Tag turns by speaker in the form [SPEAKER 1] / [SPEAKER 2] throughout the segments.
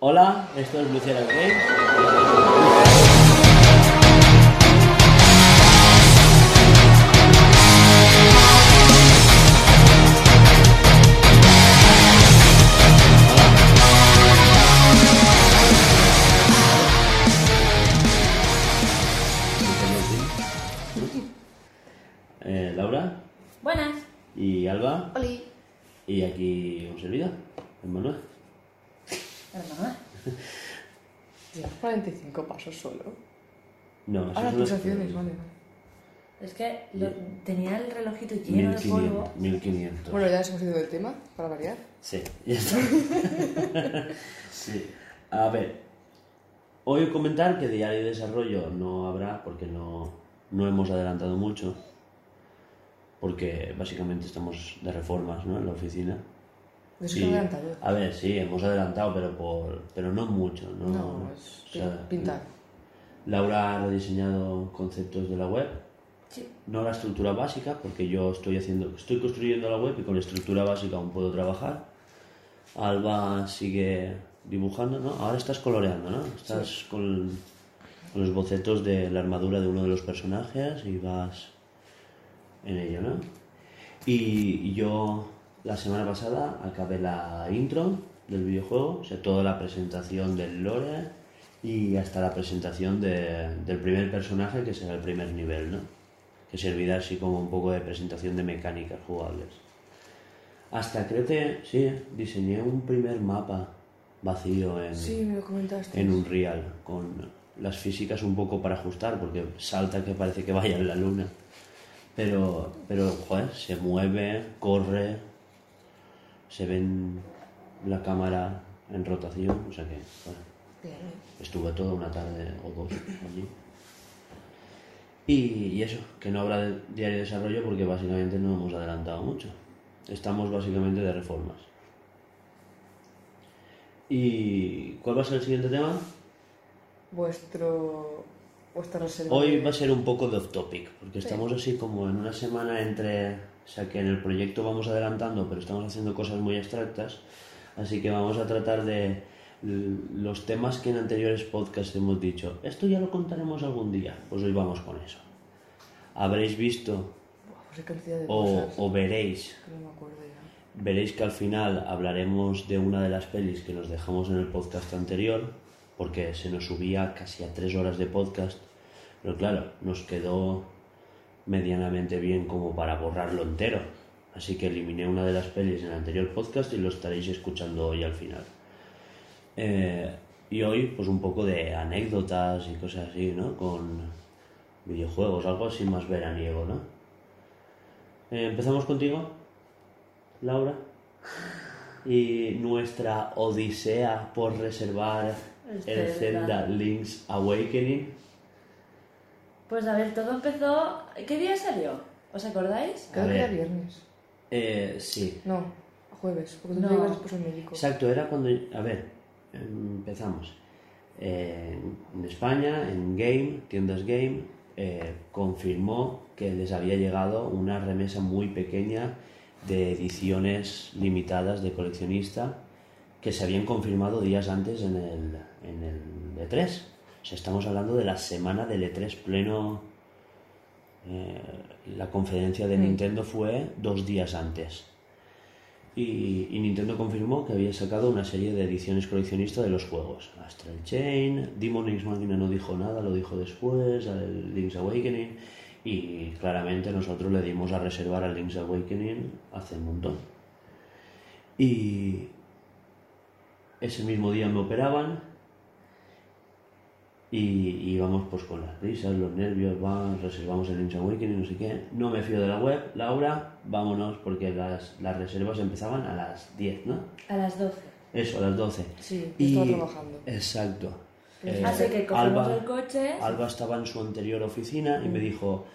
[SPEAKER 1] Hola, esto es Luciana Games.
[SPEAKER 2] 45 pasos solo.
[SPEAKER 1] No, eso
[SPEAKER 2] Ahora
[SPEAKER 1] es
[SPEAKER 2] tus
[SPEAKER 1] una-
[SPEAKER 2] acciones, vale.
[SPEAKER 3] Es que lo- tenía el relojito lleno de polvo.
[SPEAKER 1] 1500. 1500.
[SPEAKER 2] Bueno, ya hemos ido del tema, para variar.
[SPEAKER 1] Sí, ya está. sí. A ver, hoy comentar que diario de desarrollo no habrá porque no, no hemos adelantado mucho. Porque básicamente estamos de reformas ¿no? en la oficina. Sí.
[SPEAKER 2] adelantado.
[SPEAKER 1] A ver, sí, hemos adelantado, pero por pero no mucho. No,
[SPEAKER 2] No, es
[SPEAKER 1] O sea,
[SPEAKER 2] pintar.
[SPEAKER 1] Laura ha rediseñado conceptos de la web,
[SPEAKER 3] Sí.
[SPEAKER 1] no la estructura básica, porque yo estoy haciendo, estoy construyendo la web y con la estructura básica aún puedo trabajar. Alba sigue dibujando, ¿no? Ahora estás coloreando, ¿no? Estás con, con los bocetos de la armadura de uno de los personajes y vas en ello, ¿no? Y yo la semana pasada acabé la intro del videojuego, o sea, toda la presentación del lore y hasta la presentación de- del primer personaje que será el primer nivel, ¿no? Que servirá así como un poco de presentación de mecánicas jugables. Hasta creo que, sí, diseñé un primer mapa vacío en,
[SPEAKER 2] Sí, me lo comentaste.
[SPEAKER 1] en Unreal, con las físicas un poco para ajustar, porque salta que parece que vaya en la luna. Pero, pero joder, se mueve, corre, se ve en la cámara en rotación, o sea que
[SPEAKER 2] ¿eh?
[SPEAKER 1] estuve toda una tarde o dos allí. Y, y eso, que no habrá de- diario de desarrollo porque básicamente no hemos adelantado mucho. Estamos básicamente de reformas. ¿Y cuál va a ser el siguiente tema?
[SPEAKER 2] Vuestro...
[SPEAKER 1] Hoy va a ser un poco de off topic, porque
[SPEAKER 2] Sí.
[SPEAKER 1] estamos así como en una semana entre, o sea que en el proyecto vamos adelantando, pero estamos haciendo cosas muy abstractas, así que vamos a tratar de los temas que en anteriores podcasts hemos dicho, esto ya lo contaremos algún día, pues hoy vamos con eso. Habréis visto
[SPEAKER 2] pues
[SPEAKER 1] o, veréis,
[SPEAKER 2] no
[SPEAKER 1] veréis que al final hablaremos de una de las pelis que nos dejamos en el podcast anterior, porque se nos subía casi a tres horas de podcast, pero claro, nos quedó medianamente bien como para borrarlo entero. Así que eliminé una de las pelis en el anterior podcast y lo estaréis escuchando hoy al final. Eh, y hoy, pues un poco de anécdotas y cosas así, ¿no? Con videojuegos, algo así más veraniego, ¿no? Eh, Empezamos contigo, Laura. Y nuestra odisea por reservar
[SPEAKER 3] El
[SPEAKER 1] el
[SPEAKER 3] Zelda.
[SPEAKER 1] Zelda Link's Awakening.
[SPEAKER 3] Pues a ver, todo empezó. ¿Qué día salió? ¿Os acordáis?
[SPEAKER 2] Creo que era viernes.
[SPEAKER 1] Eh, sí,
[SPEAKER 2] No, jueves, porque tú
[SPEAKER 3] No.
[SPEAKER 2] ibas después al médico.
[SPEAKER 1] Exacto, era cuando... A ver, empezamos. Eh, en España, en Game, tiendas Game, eh, confirmó que les había llegado una remesa muy pequeña de ediciones limitadas de coleccionista que se habían confirmado días antes en el, en el E3. Sea, estamos hablando de la semana del E3 pleno. eh, la conferencia de. Nintendo fue dos días antes. Y, y Nintendo confirmó que había sacado una serie de ediciones coleccionistas de los juegos. Astral Chain, Demon X Machina no dijo nada, lo dijo después, el Link's Awakening. Y claramente nosotros le dimos a reservar al Link's Awakening hace un montón. Y ese mismo día me operaban. Y íbamos pues con las prisas, los nervios, va, reservamos el Link's Awakening, no sé qué. No me fío de la web, Laura, vámonos porque las, las reservas empezaban a las 10, ¿no?
[SPEAKER 3] A las 12.
[SPEAKER 1] Eso, a las 12.
[SPEAKER 2] Sí,
[SPEAKER 1] Y-
[SPEAKER 2] estaba trabajando.
[SPEAKER 1] Exacto.
[SPEAKER 2] Sí,
[SPEAKER 1] Eh,
[SPEAKER 3] Así que cogimos el coche.
[SPEAKER 1] Alba estaba en su anterior oficina y me dijo,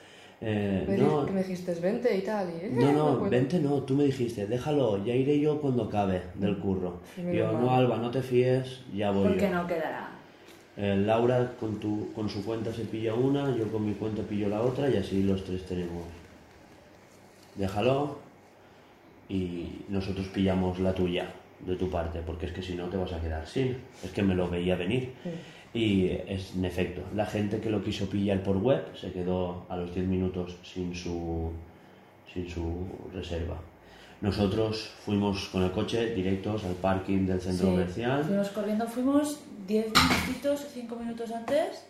[SPEAKER 1] eh,
[SPEAKER 2] Me
[SPEAKER 1] no,
[SPEAKER 2] que me dijiste 20 y tal. Y, eh,
[SPEAKER 1] no, no,
[SPEAKER 2] puedo.
[SPEAKER 1] vente no, tú me dijiste, déjalo, ya iré yo cuando acabe del curro. Y yo, no, Alba, no te fíes, ya voy
[SPEAKER 3] Porque
[SPEAKER 1] yo.
[SPEAKER 3] no quedará.
[SPEAKER 1] Eh, Laura con, tu, con su cuenta se pilla una, yo con mi cuenta pillo la otra y así los tres tenemos. Déjalo y nosotros pillamos la tuya. de tu parte, porque es que si no te vas a quedar sin. Es que me lo veía venir. Y es en efecto, la gente que lo quiso pillar por web se quedó a los 10 minutos sin su, sin su reserva. Nosotros fuimos con el coche directos al parking del centro
[SPEAKER 3] Sí,
[SPEAKER 1] comercial.
[SPEAKER 3] Fuimos corriendo, fuimos 10 minutitos, 5 minutos antes.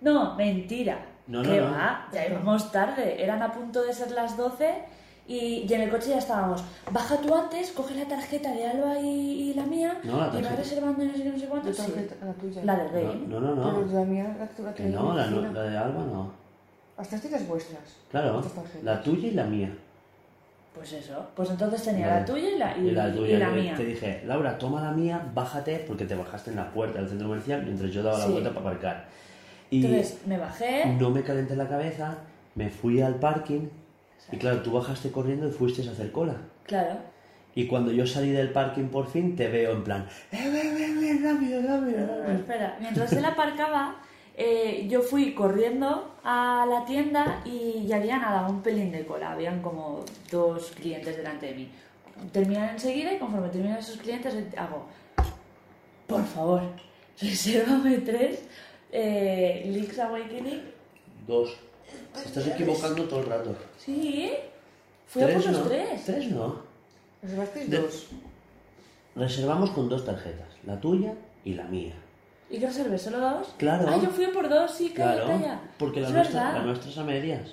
[SPEAKER 3] No, mentira.
[SPEAKER 1] No, no,
[SPEAKER 3] ¿Qué
[SPEAKER 1] no.
[SPEAKER 3] va? Ya íbamos tarde. Eran a punto de ser las 12 y, y en el coche ya estábamos. Baja tú antes, coge la tarjeta de Alba y, y la mía
[SPEAKER 1] No, la
[SPEAKER 3] y vas reservando no sé qué, no sé
[SPEAKER 2] La
[SPEAKER 3] cuánto. Sí.
[SPEAKER 2] tarjeta, la tuya.
[SPEAKER 3] La
[SPEAKER 1] No,
[SPEAKER 3] game.
[SPEAKER 1] no, no. no.
[SPEAKER 2] Pero la mía, la, la
[SPEAKER 1] Que
[SPEAKER 2] que
[SPEAKER 1] no, la, la de Alba no.
[SPEAKER 2] Las tarjetas vuestras.
[SPEAKER 1] Claro,
[SPEAKER 2] tarjetas.
[SPEAKER 1] la tuya y la mía.
[SPEAKER 3] Pues eso. Pues entonces tenía
[SPEAKER 1] Vale.
[SPEAKER 3] la tuya y la, y,
[SPEAKER 1] Y la
[SPEAKER 3] y
[SPEAKER 1] tuya.
[SPEAKER 3] la mía.
[SPEAKER 1] Te dije, Laura, toma la mía, bájate, porque te bajaste en la puerta del centro comercial mientras yo daba la vuelta para aparcar. Y
[SPEAKER 3] Entonces me bajé.
[SPEAKER 1] no me calenté la cabeza, me fui al parking y claro, tú bajaste corriendo y fuiste a hacer cola.
[SPEAKER 3] Claro.
[SPEAKER 1] Y cuando yo salí del parking por fin, te veo en plan, ¡eh, ven, ven, ven, rápido, rápido!
[SPEAKER 3] Espera, mientras él aparcaba, eh, yo fui corriendo a la tienda y ya había nada, un pelín de cola. Habían como dos clientes delante de mí. Terminan enseguida y conforme terminan esos clientes hago, por favor, resérvame tres eh, Link's Awakening.
[SPEAKER 1] Dos. Te estás equivocando todo el rato.
[SPEAKER 3] Sí, fui a por los
[SPEAKER 1] no.
[SPEAKER 3] tres.
[SPEAKER 1] Tres no.
[SPEAKER 2] Reservasteis dos.
[SPEAKER 1] Reservamos con dos tarjetas, la tuya y la mía.
[SPEAKER 3] ¿Y qué reservé? ¿Solo dos?
[SPEAKER 1] Claro.
[SPEAKER 3] Ah, yo fui por dos, sí, calla,
[SPEAKER 1] Claro,
[SPEAKER 3] calla.
[SPEAKER 1] porque la
[SPEAKER 3] es
[SPEAKER 1] nuestra,
[SPEAKER 3] verdad.
[SPEAKER 1] la nuestra es a medias.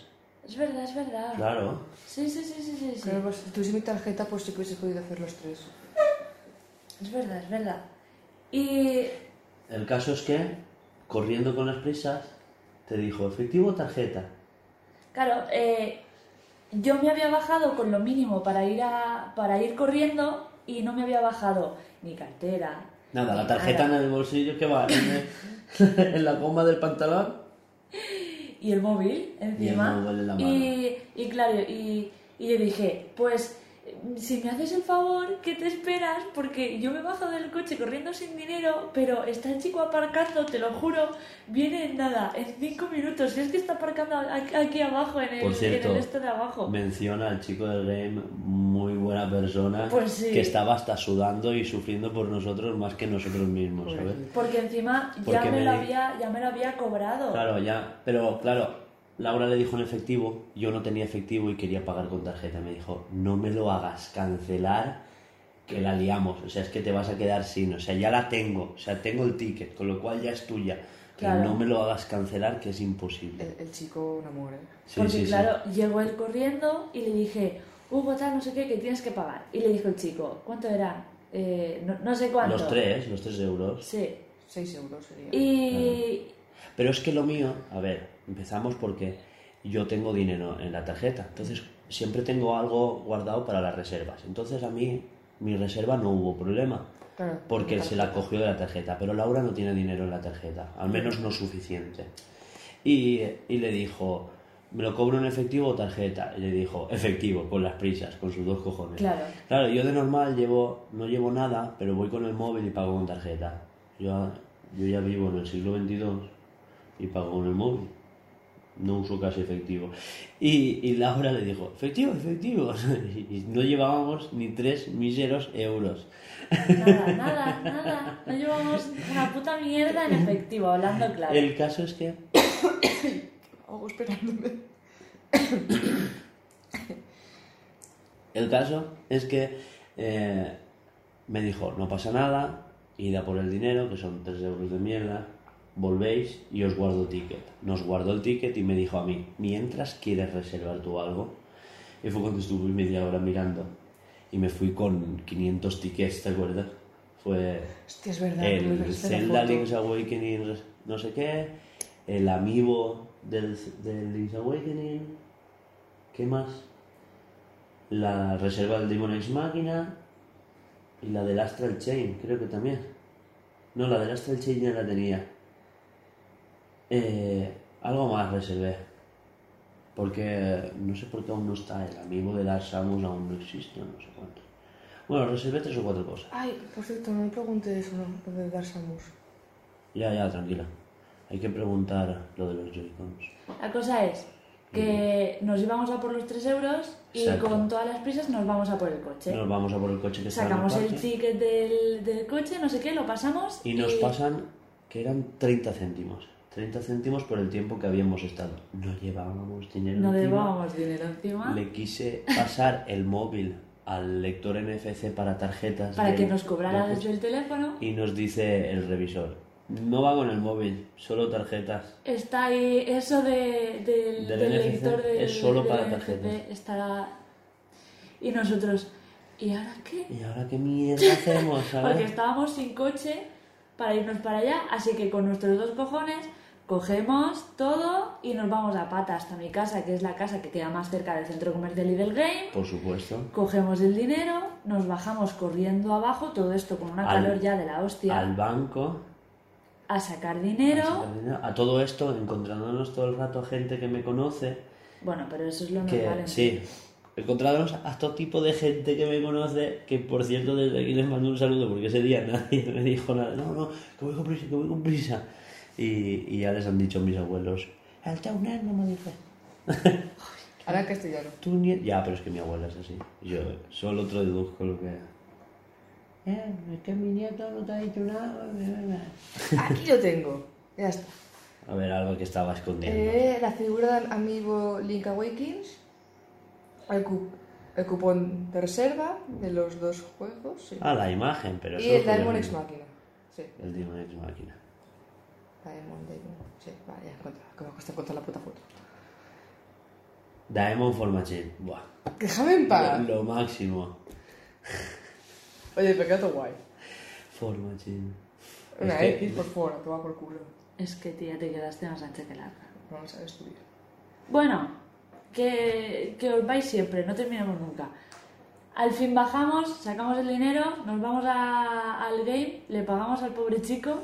[SPEAKER 3] Es verdad, es verdad.
[SPEAKER 1] Claro.
[SPEAKER 3] Sí, sí, sí, sí, sí. sí.
[SPEAKER 2] Claro, pues si tuviese mi tarjeta, pues sí que hubiese podido hacer los tres.
[SPEAKER 3] Es verdad, es verdad. Y
[SPEAKER 1] El caso es que, corriendo con las prisas, te dijo, efectivo o tarjeta.
[SPEAKER 3] claro, eh, yo me había bajado con lo mínimo para ir a, para ir corriendo y no me había bajado ni cartera.
[SPEAKER 1] Nada, la tarjeta en el bolsillo que va en, el- en la goma del pantalón.
[SPEAKER 3] y el móvil encima.
[SPEAKER 1] Y el móvil en la mano.
[SPEAKER 3] Y, y claro, y, y yo dije, pues si me haces el favor, ¿qué te esperas? Porque yo me bajo del coche corriendo sin dinero, pero está el chico aparcando, te lo juro, viene en nada, en cinco minutos. Si es que está aparcando aquí, abajo, en el,
[SPEAKER 1] Por cierto,
[SPEAKER 3] en el este de abajo.
[SPEAKER 1] Menciona al chico del game, muy buena persona,
[SPEAKER 3] Pues sí.
[SPEAKER 1] que estaba hasta sudando y sufriendo por nosotros más que nosotros mismos, ¿sabes?
[SPEAKER 3] Porque encima ya
[SPEAKER 1] Porque
[SPEAKER 3] me,
[SPEAKER 1] me
[SPEAKER 3] lo había, ya me lo había cobrado.
[SPEAKER 1] Claro, ya, pero claro, Laura le dijo en efectivo, yo no tenía efectivo y quería pagar con tarjeta. Me dijo, no me lo hagas cancelar, que la liamos. O sea, es que te vas a quedar sin. O sea, ya la tengo. O sea, tengo el ticket, con lo cual ya es tuya. Que no me lo hagas cancelar, que es imposible.
[SPEAKER 2] El, el chico, un amor, ¿eh?
[SPEAKER 1] Sí,
[SPEAKER 3] Porque
[SPEAKER 1] sí, sí.
[SPEAKER 3] claro, llegó él corriendo y le dije, Hugo, tal, no sé qué, que tienes que pagar. Y le dijo el chico, ¿cuánto era? Eh, no, no sé cuánto.
[SPEAKER 1] Los tres, los tres euros.
[SPEAKER 3] Sí.
[SPEAKER 2] Seis euros sería.
[SPEAKER 3] Y...
[SPEAKER 1] Pero es que lo mío, a ver, empezamos porque yo tengo dinero en la tarjeta, entonces siempre tengo algo guardado para las reservas. Entonces a mí, mi reserva no hubo problema,
[SPEAKER 2] Claro,
[SPEAKER 1] porque se la cogió de la tarjeta, pero Laura no tiene dinero en la tarjeta, al menos no suficiente. Y, y le dijo, ¿me lo cobro en efectivo o tarjeta? Y le dijo, efectivo, con las prisas, con sus dos cojones.
[SPEAKER 3] Claro.
[SPEAKER 1] Claro, yo de normal llevo, no llevo nada, pero voy con el móvil y pago con tarjeta. Yo, yo ya vivo en el siglo XXII y pago con el móvil. No uso casi efectivo. Y, y Laura le dijo, efectivo, efectivo. Y no llevábamos ni tres míseros euros.
[SPEAKER 3] Nada, nada, nada. No llevamos una puta mierda en efectivo, hablando claro.
[SPEAKER 1] El caso es que
[SPEAKER 2] esperándome.
[SPEAKER 1] El caso es que eh, me dijo, no pasa nada, id a por el dinero, que son 3 euros de mierda, volvéis y os guardo ticket. Nos guardó el ticket y me dijo a mí, mientras quieres reservar tú algo, y fue cuando estuve media hora mirando y me fui con 500 tickets, ¿te acuerdas? Fue
[SPEAKER 2] Hostia, es verdad.
[SPEAKER 1] el Zelda. Link's Awakening, no sé qué, el amiibo del, del Link's Awakening, ¿qué más? La reserva del Demon X Máquina y la del Astral Chain, creo que también. No, la del Astral Chain ya la tenía. Eh, algo más reservé. Porque no sé por qué aún no está el amigo de Dark Samus, aún no existe, no sé cuánto. Bueno, reservé tres o cuatro cosas.
[SPEAKER 2] Ay, por cierto, no me pregunté eso, no, lo de Dark Samus.
[SPEAKER 1] Ya, ya, tranquila. Hay que preguntar lo de los Joy-Cons.
[SPEAKER 3] La cosa es que nos íbamos a por los 3 euros y
[SPEAKER 1] Exacto.
[SPEAKER 3] con todas las prisas nos vamos a por el coche.
[SPEAKER 1] Nos vamos a por el coche que está en
[SPEAKER 3] Sacamos el
[SPEAKER 1] parque
[SPEAKER 3] ticket del, del coche, no sé qué, lo pasamos
[SPEAKER 1] y nos pasan que eran 30 céntimos. 30 céntimos por el tiempo que habíamos estado. No llevábamos dinero
[SPEAKER 3] no
[SPEAKER 1] encima.
[SPEAKER 3] llevábamos dinero encima
[SPEAKER 1] Le quise pasar el móvil al lector NFC para tarjetas.
[SPEAKER 3] para que nos cobrara desde el teléfono.
[SPEAKER 1] Y nos dice el revisor, no va con el móvil, solo tarjetas.
[SPEAKER 3] Está ahí, eso de, del,
[SPEAKER 1] Del
[SPEAKER 3] del
[SPEAKER 1] NFC
[SPEAKER 3] lector del,
[SPEAKER 1] es solo
[SPEAKER 3] del
[SPEAKER 1] para
[SPEAKER 3] NFC
[SPEAKER 1] tarjetas.
[SPEAKER 3] Está... Y nosotros, ¿y ahora qué?
[SPEAKER 1] ¿Y ahora qué mierda hacemos?
[SPEAKER 3] Porque estábamos sin coche para irnos para allá, así que con nuestros dos cojones cogemos todo y nos vamos a pata hasta mi casa, que es la casa que queda más cerca del centro comercial y del game.
[SPEAKER 1] Por supuesto.
[SPEAKER 3] Cogemos el dinero, nos bajamos corriendo abajo, todo esto con una
[SPEAKER 1] Al-
[SPEAKER 3] calor ya de la hostia,
[SPEAKER 1] Al banco.
[SPEAKER 3] a sacar
[SPEAKER 1] a
[SPEAKER 3] dinero.
[SPEAKER 1] sacar dinero. A todo esto, encontrándonos todo el rato gente que me conoce.
[SPEAKER 3] Bueno, pero eso es lo
[SPEAKER 1] Que,
[SPEAKER 3] normal. en
[SPEAKER 1] sí, encontrándonos a todo tipo de gente que me conoce. Que por cierto, desde aquí les mando un saludo porque ese día nadie me dijo nada. No, no, que voy con prisa, que voy con prisa. Y, y ya les han dicho mis abuelos. El teu nen no me dice.
[SPEAKER 2] Ahora en castellano.
[SPEAKER 1] Tu nieto. Ya, pero es que mi abuela es así. Yo solo otro deduzco lo que. Eh, es que mi nieto no te ha dicho nada.
[SPEAKER 2] Aquí lo tengo. Ya está.
[SPEAKER 1] A ver, algo que estaba escondiendo.
[SPEAKER 2] Eh, la figura del amigo Link Awakens. El, cu- el cupón de reserva de los dos juegos. sí.
[SPEAKER 1] Ah, la imagen, pero
[SPEAKER 2] y el Diamond
[SPEAKER 1] el-
[SPEAKER 2] X Máquina. Sí,
[SPEAKER 1] El Demon X Máquina.
[SPEAKER 2] Diamond, Diamond. Sí, vale, ya encontré. Que me cuesta encontrar la puta foto.
[SPEAKER 1] Diamond for Machine. Buah.
[SPEAKER 2] Déjame en paz.
[SPEAKER 1] Lo, lo máximo.
[SPEAKER 2] Oye, todo guay.
[SPEAKER 1] For Machine.
[SPEAKER 2] Una
[SPEAKER 1] Es que-
[SPEAKER 2] X por fuera, que va por culo.
[SPEAKER 3] Es que tía, te quedaste más ancha que larga.
[SPEAKER 2] No lo sabes estudiar.
[SPEAKER 3] Bueno, que, que os vais siempre, no terminamos nunca. Al fin bajamos, sacamos el dinero, nos vamos a- al game, le pagamos al pobre chico,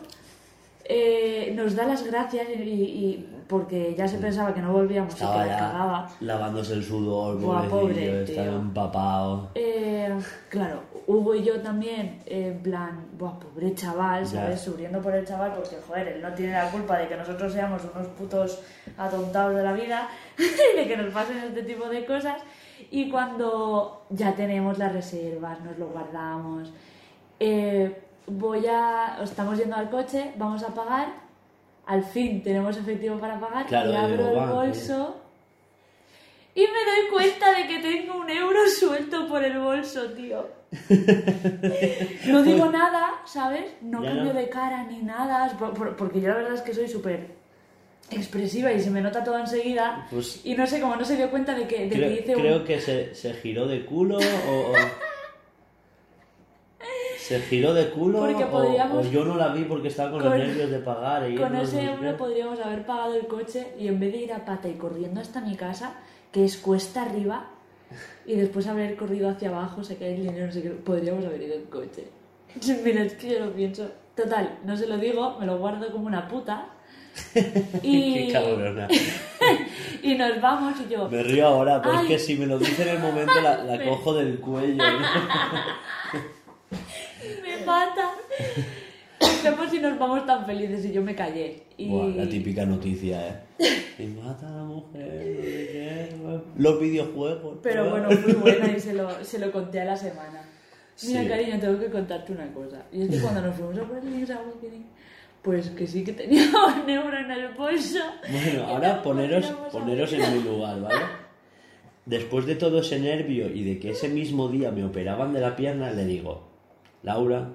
[SPEAKER 3] eh, nos da las gracias y, y- porque ya se pensaba que no volvíamos y que
[SPEAKER 1] ya
[SPEAKER 3] cagaba.
[SPEAKER 1] lavándose el sudor,
[SPEAKER 3] Buah, pobre,
[SPEAKER 1] estaba
[SPEAKER 3] tío.
[SPEAKER 1] empapado.
[SPEAKER 3] Eh, claro, Hugo y yo también, eh, en plan, buah, pobre chaval. ¿sabes? Sufriendo por el chaval porque, joder, él no tiene la culpa de que nosotros seamos unos putos atontados de la vida y de que nos pasen este tipo de cosas. Y cuando ya tenemos las reservas, nos lo guardamos, eh, voy a... Estamos yendo al coche, vamos a pagar, al fin tenemos efectivo para pagar
[SPEAKER 1] Claro,
[SPEAKER 3] y abro el bolso... Y me doy cuenta de que tengo un euro suelto por el bolso, tío. No digo nada, ¿sabes? No
[SPEAKER 1] Ya
[SPEAKER 3] cambio
[SPEAKER 1] no.
[SPEAKER 3] de cara ni nada, por- por- porque yo la verdad es que soy súper expresiva y se me nota todo enseguida.
[SPEAKER 1] Pues-
[SPEAKER 3] y no sé, como no se dio cuenta de que, de que
[SPEAKER 1] Creo,
[SPEAKER 3] hice
[SPEAKER 1] creo
[SPEAKER 3] un...
[SPEAKER 1] que se, se giró de culo o... o- ¿Se giró de culo
[SPEAKER 3] Porque
[SPEAKER 1] o-
[SPEAKER 3] podríamos-
[SPEAKER 1] o, yo no la vi porque estaba con,
[SPEAKER 3] con-
[SPEAKER 1] los nervios de pagar? Y
[SPEAKER 3] Con
[SPEAKER 1] no
[SPEAKER 3] ese euro
[SPEAKER 1] qué?
[SPEAKER 3] podríamos haber pagado el coche y en vez de ir a pata y corriendo hasta mi casa, que es cuesta arriba, y después haber corrido hacia abajo, sacar el dinero, no sé qué, podríamos haber ido en coche. Mira, es que yo lo pienso. Total, no se lo digo, me lo guardo como una puta. Y,
[SPEAKER 1] Qué
[SPEAKER 3] y nos vamos y yo...
[SPEAKER 1] Me río ahora, pero
[SPEAKER 3] Ay.
[SPEAKER 1] es que si me lo dice en el momento la, la cojo del cuello. ¿no?
[SPEAKER 3] Me mata. Vemos si nos vamos tan felices y yo me callé. Y...
[SPEAKER 1] Buah, la típica noticia, ¿eh? Y mata a la mujer, no sé qué, los videojuegos.
[SPEAKER 3] Pero
[SPEAKER 1] ¿no?
[SPEAKER 3] bueno, muy buena y se lo, se lo conté a la semana. Mira,
[SPEAKER 1] Sí.
[SPEAKER 3] cariño, tengo que contarte una cosa. Y es que cuando nos fuimos a Link's Awakening, pues que sí que tenía un euro en el bolso.
[SPEAKER 1] Bueno, ahora poneros,
[SPEAKER 3] a
[SPEAKER 1] poneros en mi lugar, ¿vale? Después de todo ese nervio y de que ese mismo día me operaban de la pierna, le digo, Laura,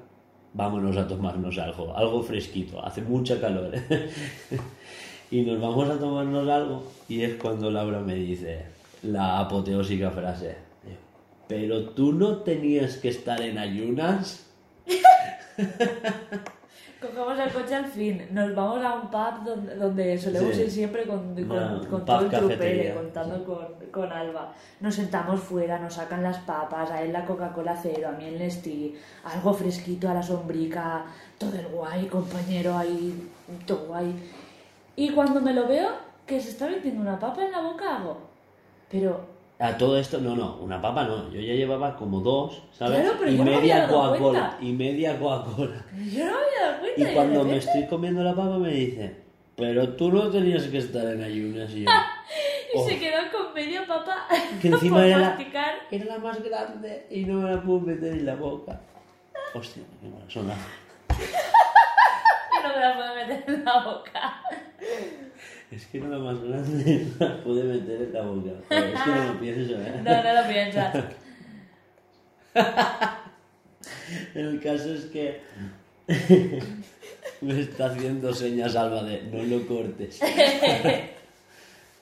[SPEAKER 1] vámonos a tomarnos algo, algo fresquito, hace mucha calor. y nos vamos a tomarnos algo y es cuando Laura me dice la apoteósica frase, pero tú no tenías que estar en ayunas.
[SPEAKER 3] Cogemos el coche al fin, nos vamos a un pub donde, donde solemos
[SPEAKER 1] Sí.
[SPEAKER 3] ir siempre con, con,
[SPEAKER 1] Una-
[SPEAKER 3] con todo el
[SPEAKER 1] cafetería,
[SPEAKER 3] contando con, con Alba. Nos sentamos fuera, nos sacan las papas, a él la Coca-Cola cero, a mí el Nestí, algo fresquito a la sombrica, todo el guay, compañero ahí, todo guay. Y cuando me lo veo, que se está metiendo una papa en la boca, hago. Pero
[SPEAKER 1] A todo esto, no, no, una papa no, yo ya llevaba como dos, ¿sabes?
[SPEAKER 3] Claro, pero
[SPEAKER 1] y
[SPEAKER 3] yo no
[SPEAKER 1] media
[SPEAKER 3] había dado cuenta.
[SPEAKER 1] y media Coca-Cola.
[SPEAKER 3] yo no había dado cuenta.
[SPEAKER 1] Y cuando me estoy comiendo la papa me dice, pero tú no tenías que estar en ayunas y yo,
[SPEAKER 3] Y
[SPEAKER 1] Oh.
[SPEAKER 3] se quedó con medio papá
[SPEAKER 1] Que encima era la, era la más grande y no me la puedo meter en la boca. Hostia, qué mala zona.
[SPEAKER 3] Y no me la puedo meter en la boca.
[SPEAKER 1] Es que era la más grande pude meter en la boca. Joder, es que no lo pienso, ¿eh?
[SPEAKER 3] No, no lo piensas.
[SPEAKER 1] El caso es que me está haciendo señas Alba de no lo cortes.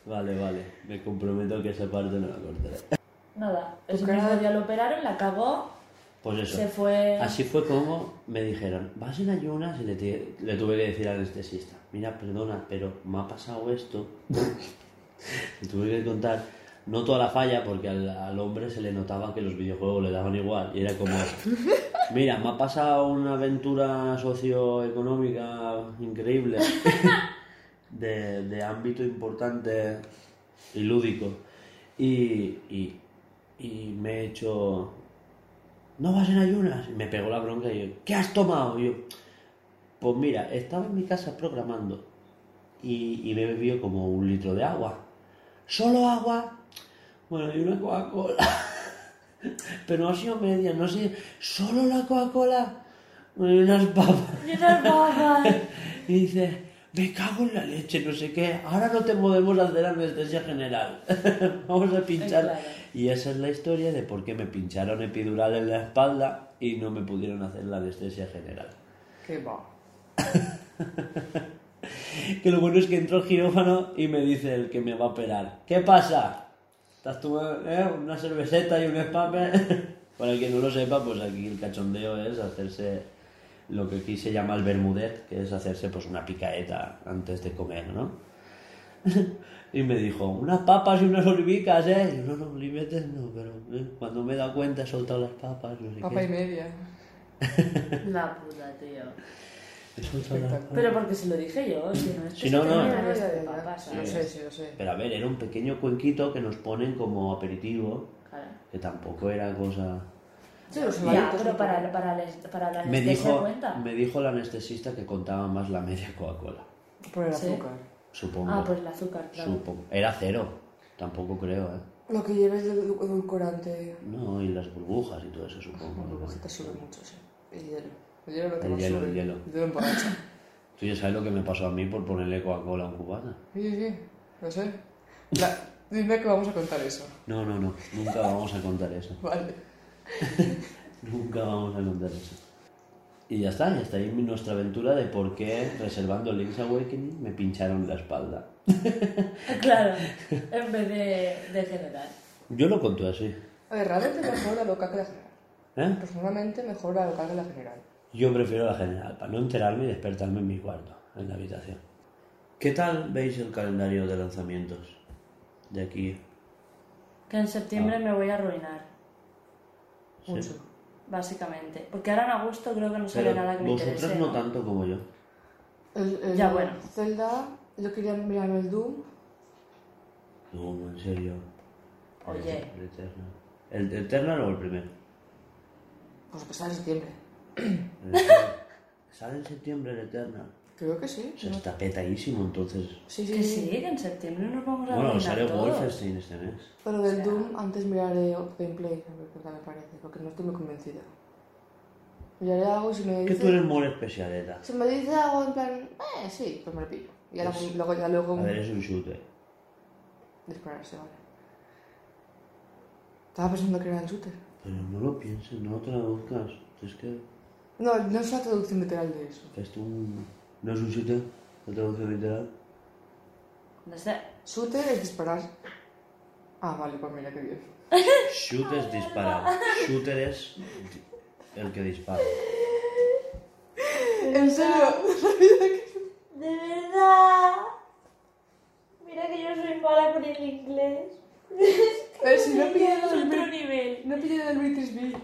[SPEAKER 1] Vale, vale. Me comprometo que esa parte no la cortaré.
[SPEAKER 3] Nada,
[SPEAKER 2] cara-
[SPEAKER 3] mismo día lo operaron, la cagó,
[SPEAKER 1] Pues eso.
[SPEAKER 3] se fue...
[SPEAKER 1] Así fue como me dijeron, vas en ayunas y le, le tuve que decir al anestesista, mira, perdona, pero me ha pasado esto. tuve que contar, no toda la falla, porque al, al hombre se le notaba que los videojuegos le daban igual. Y era como, mira, me ha pasado una aventura socioeconómica increíble, de, de ámbito importante y lúdico. Y, y, y me he hecho no vas en ayunas. Y me pegó la bronca y yo, ¿qué has tomado? Y yo, pues mira, estaba en mi casa programando y, y me bebió como un litro de agua. ¿Solo agua? Bueno, y una Coca-Cola. Pero no ha sido media, no sé, ¿solo la Coca-Cola? Y unas papas.
[SPEAKER 3] Y unas papas.
[SPEAKER 1] Y dice, me cago en la leche, no sé qué, ahora no te podemos hacer anestesia general. Vamos a pinchar.
[SPEAKER 3] Claro.
[SPEAKER 1] Y esa es la historia de por qué me pincharon epidural en la espalda y no me pudieron hacer la anestesia general.
[SPEAKER 2] Qué va.
[SPEAKER 1] Que lo bueno es que entró el quirófano y me dice el que me va a operar, ¿qué pasa? ¿Estás tomando eh, una cerveceta y un espape? Para el que no lo sepa, pues aquí el cachondeo es hacerse lo que aquí se llama el bermudet, que es hacerse pues una picaeta antes de comer, ¿no? Y me dijo, unas papas y unas olivicas, ¿eh? Y yo, no, no, olivetes no, pero eh, cuando me he dado cuenta he soltado las papas, no sé
[SPEAKER 2] Papa y
[SPEAKER 1] qué.
[SPEAKER 2] media.
[SPEAKER 3] La puta, tío. Pero porque se lo dije yo, si no es que
[SPEAKER 1] Si no,
[SPEAKER 3] te
[SPEAKER 2] Ya, ya, ya, ya. sé, sí, lo sé.
[SPEAKER 1] Pero a ver, era un pequeño cuenquito que nos ponen como aperitivo,
[SPEAKER 3] Claro.
[SPEAKER 1] que tampoco era cosa...
[SPEAKER 2] Sí, los
[SPEAKER 3] Ya,
[SPEAKER 2] saladitos,
[SPEAKER 3] pero para, para, para la
[SPEAKER 1] Me dijo,
[SPEAKER 3] cuenta.
[SPEAKER 1] me dijo el anestesista que contaba más la media Coca-Cola,
[SPEAKER 2] Por el
[SPEAKER 3] Sí.
[SPEAKER 2] azúcar.
[SPEAKER 1] supongo.
[SPEAKER 3] Ah, pues el azúcar, claro.
[SPEAKER 1] Supongo. Era cero, tampoco creo, ¿eh?
[SPEAKER 2] Lo que lleves de edu- edulcorante.
[SPEAKER 1] No, y las burbujas y todo eso, supongo.
[SPEAKER 2] Las burbujitas suben mucho, sí. El hielo. El hielo lo que
[SPEAKER 1] El
[SPEAKER 2] más
[SPEAKER 1] hielo,
[SPEAKER 2] sube.
[SPEAKER 1] el hielo.
[SPEAKER 2] El hielo emborracha.
[SPEAKER 1] Tú ya sabes lo que me pasó a mí por ponerle Coca-Cola a un cubata.
[SPEAKER 2] Sí, sí, sí. Lo sé. La- Dime que vamos a contar eso.
[SPEAKER 1] No, no, no, nunca vamos a contar eso.
[SPEAKER 2] Vale.
[SPEAKER 1] Nunca vamos a contar eso. Y ya está, y hasta ahí nuestra aventura de por qué reservando Link's Awakening me pincharon la espalda.
[SPEAKER 3] Claro, en vez de, de general.
[SPEAKER 1] Yo lo conté así.
[SPEAKER 2] A ver, realmente mejor la local que la general.
[SPEAKER 1] ¿Eh?
[SPEAKER 2] Personalmente mejor la local que la general.
[SPEAKER 1] Yo prefiero la general, para no enterarme y despertarme en mi cuarto, en la habitación. ¿Qué tal veis el calendario de lanzamientos de aquí?
[SPEAKER 3] Que en septiembre me voy a arruinar,
[SPEAKER 1] Sí.
[SPEAKER 2] Mucho.
[SPEAKER 3] básicamente. Porque ahora en agosto creo que no sale
[SPEAKER 1] Pero
[SPEAKER 3] nada que me
[SPEAKER 1] vosotros
[SPEAKER 3] interese.
[SPEAKER 1] no tanto como yo.
[SPEAKER 2] El, el
[SPEAKER 3] Ya, bueno.
[SPEAKER 2] Zelda, yo quería mirar el Doom.
[SPEAKER 1] No, en serio.
[SPEAKER 3] Oye.
[SPEAKER 1] El Eternal. ¿El el Eternal o el primero?
[SPEAKER 2] Pues que sale en septiembre.
[SPEAKER 1] Sale en septiembre el Eternal.
[SPEAKER 2] Creo que sí.
[SPEAKER 1] O sea, está petadísimo, entonces.
[SPEAKER 2] Sí, sí,
[SPEAKER 3] Que
[SPEAKER 2] sí.
[SPEAKER 3] sí, que en septiembre nos vamos a
[SPEAKER 1] Bueno,
[SPEAKER 3] arruinar
[SPEAKER 1] sale
[SPEAKER 3] todos.
[SPEAKER 1] Wolfenstein este mes.
[SPEAKER 2] Pero del
[SPEAKER 3] O sea-
[SPEAKER 2] Doom antes miraré gameplay, a ver qué tal me parece, porque no estoy muy convencida. Miraré algo y si me
[SPEAKER 1] Que
[SPEAKER 2] dice...
[SPEAKER 1] tú eres muy especialeta.
[SPEAKER 2] Si me dice algo en plan, eh, sí, pues me lo pillo. Y
[SPEAKER 1] Es-
[SPEAKER 2] luego, ya luego
[SPEAKER 1] A ver, es un shooter.
[SPEAKER 2] dispararse, vale. Estaba pensando que era el shooter.
[SPEAKER 1] Pero no lo pienses, no lo traduzcas. Es que
[SPEAKER 2] No, no es la traducción literal de eso.
[SPEAKER 1] esto un... no es un shooter, la traducción literal.
[SPEAKER 3] No sé.
[SPEAKER 2] Shooter es disparar. Ah, vale, pues mira qué bien.
[SPEAKER 1] Shooter es disparar. Shooter es el que dispara.
[SPEAKER 2] ¿En serio?
[SPEAKER 3] De verdad. Mira que yo soy mala con el inglés.
[SPEAKER 2] Pero si no pillé del,
[SPEAKER 3] otro nivel.
[SPEAKER 2] no pillé del British Bee.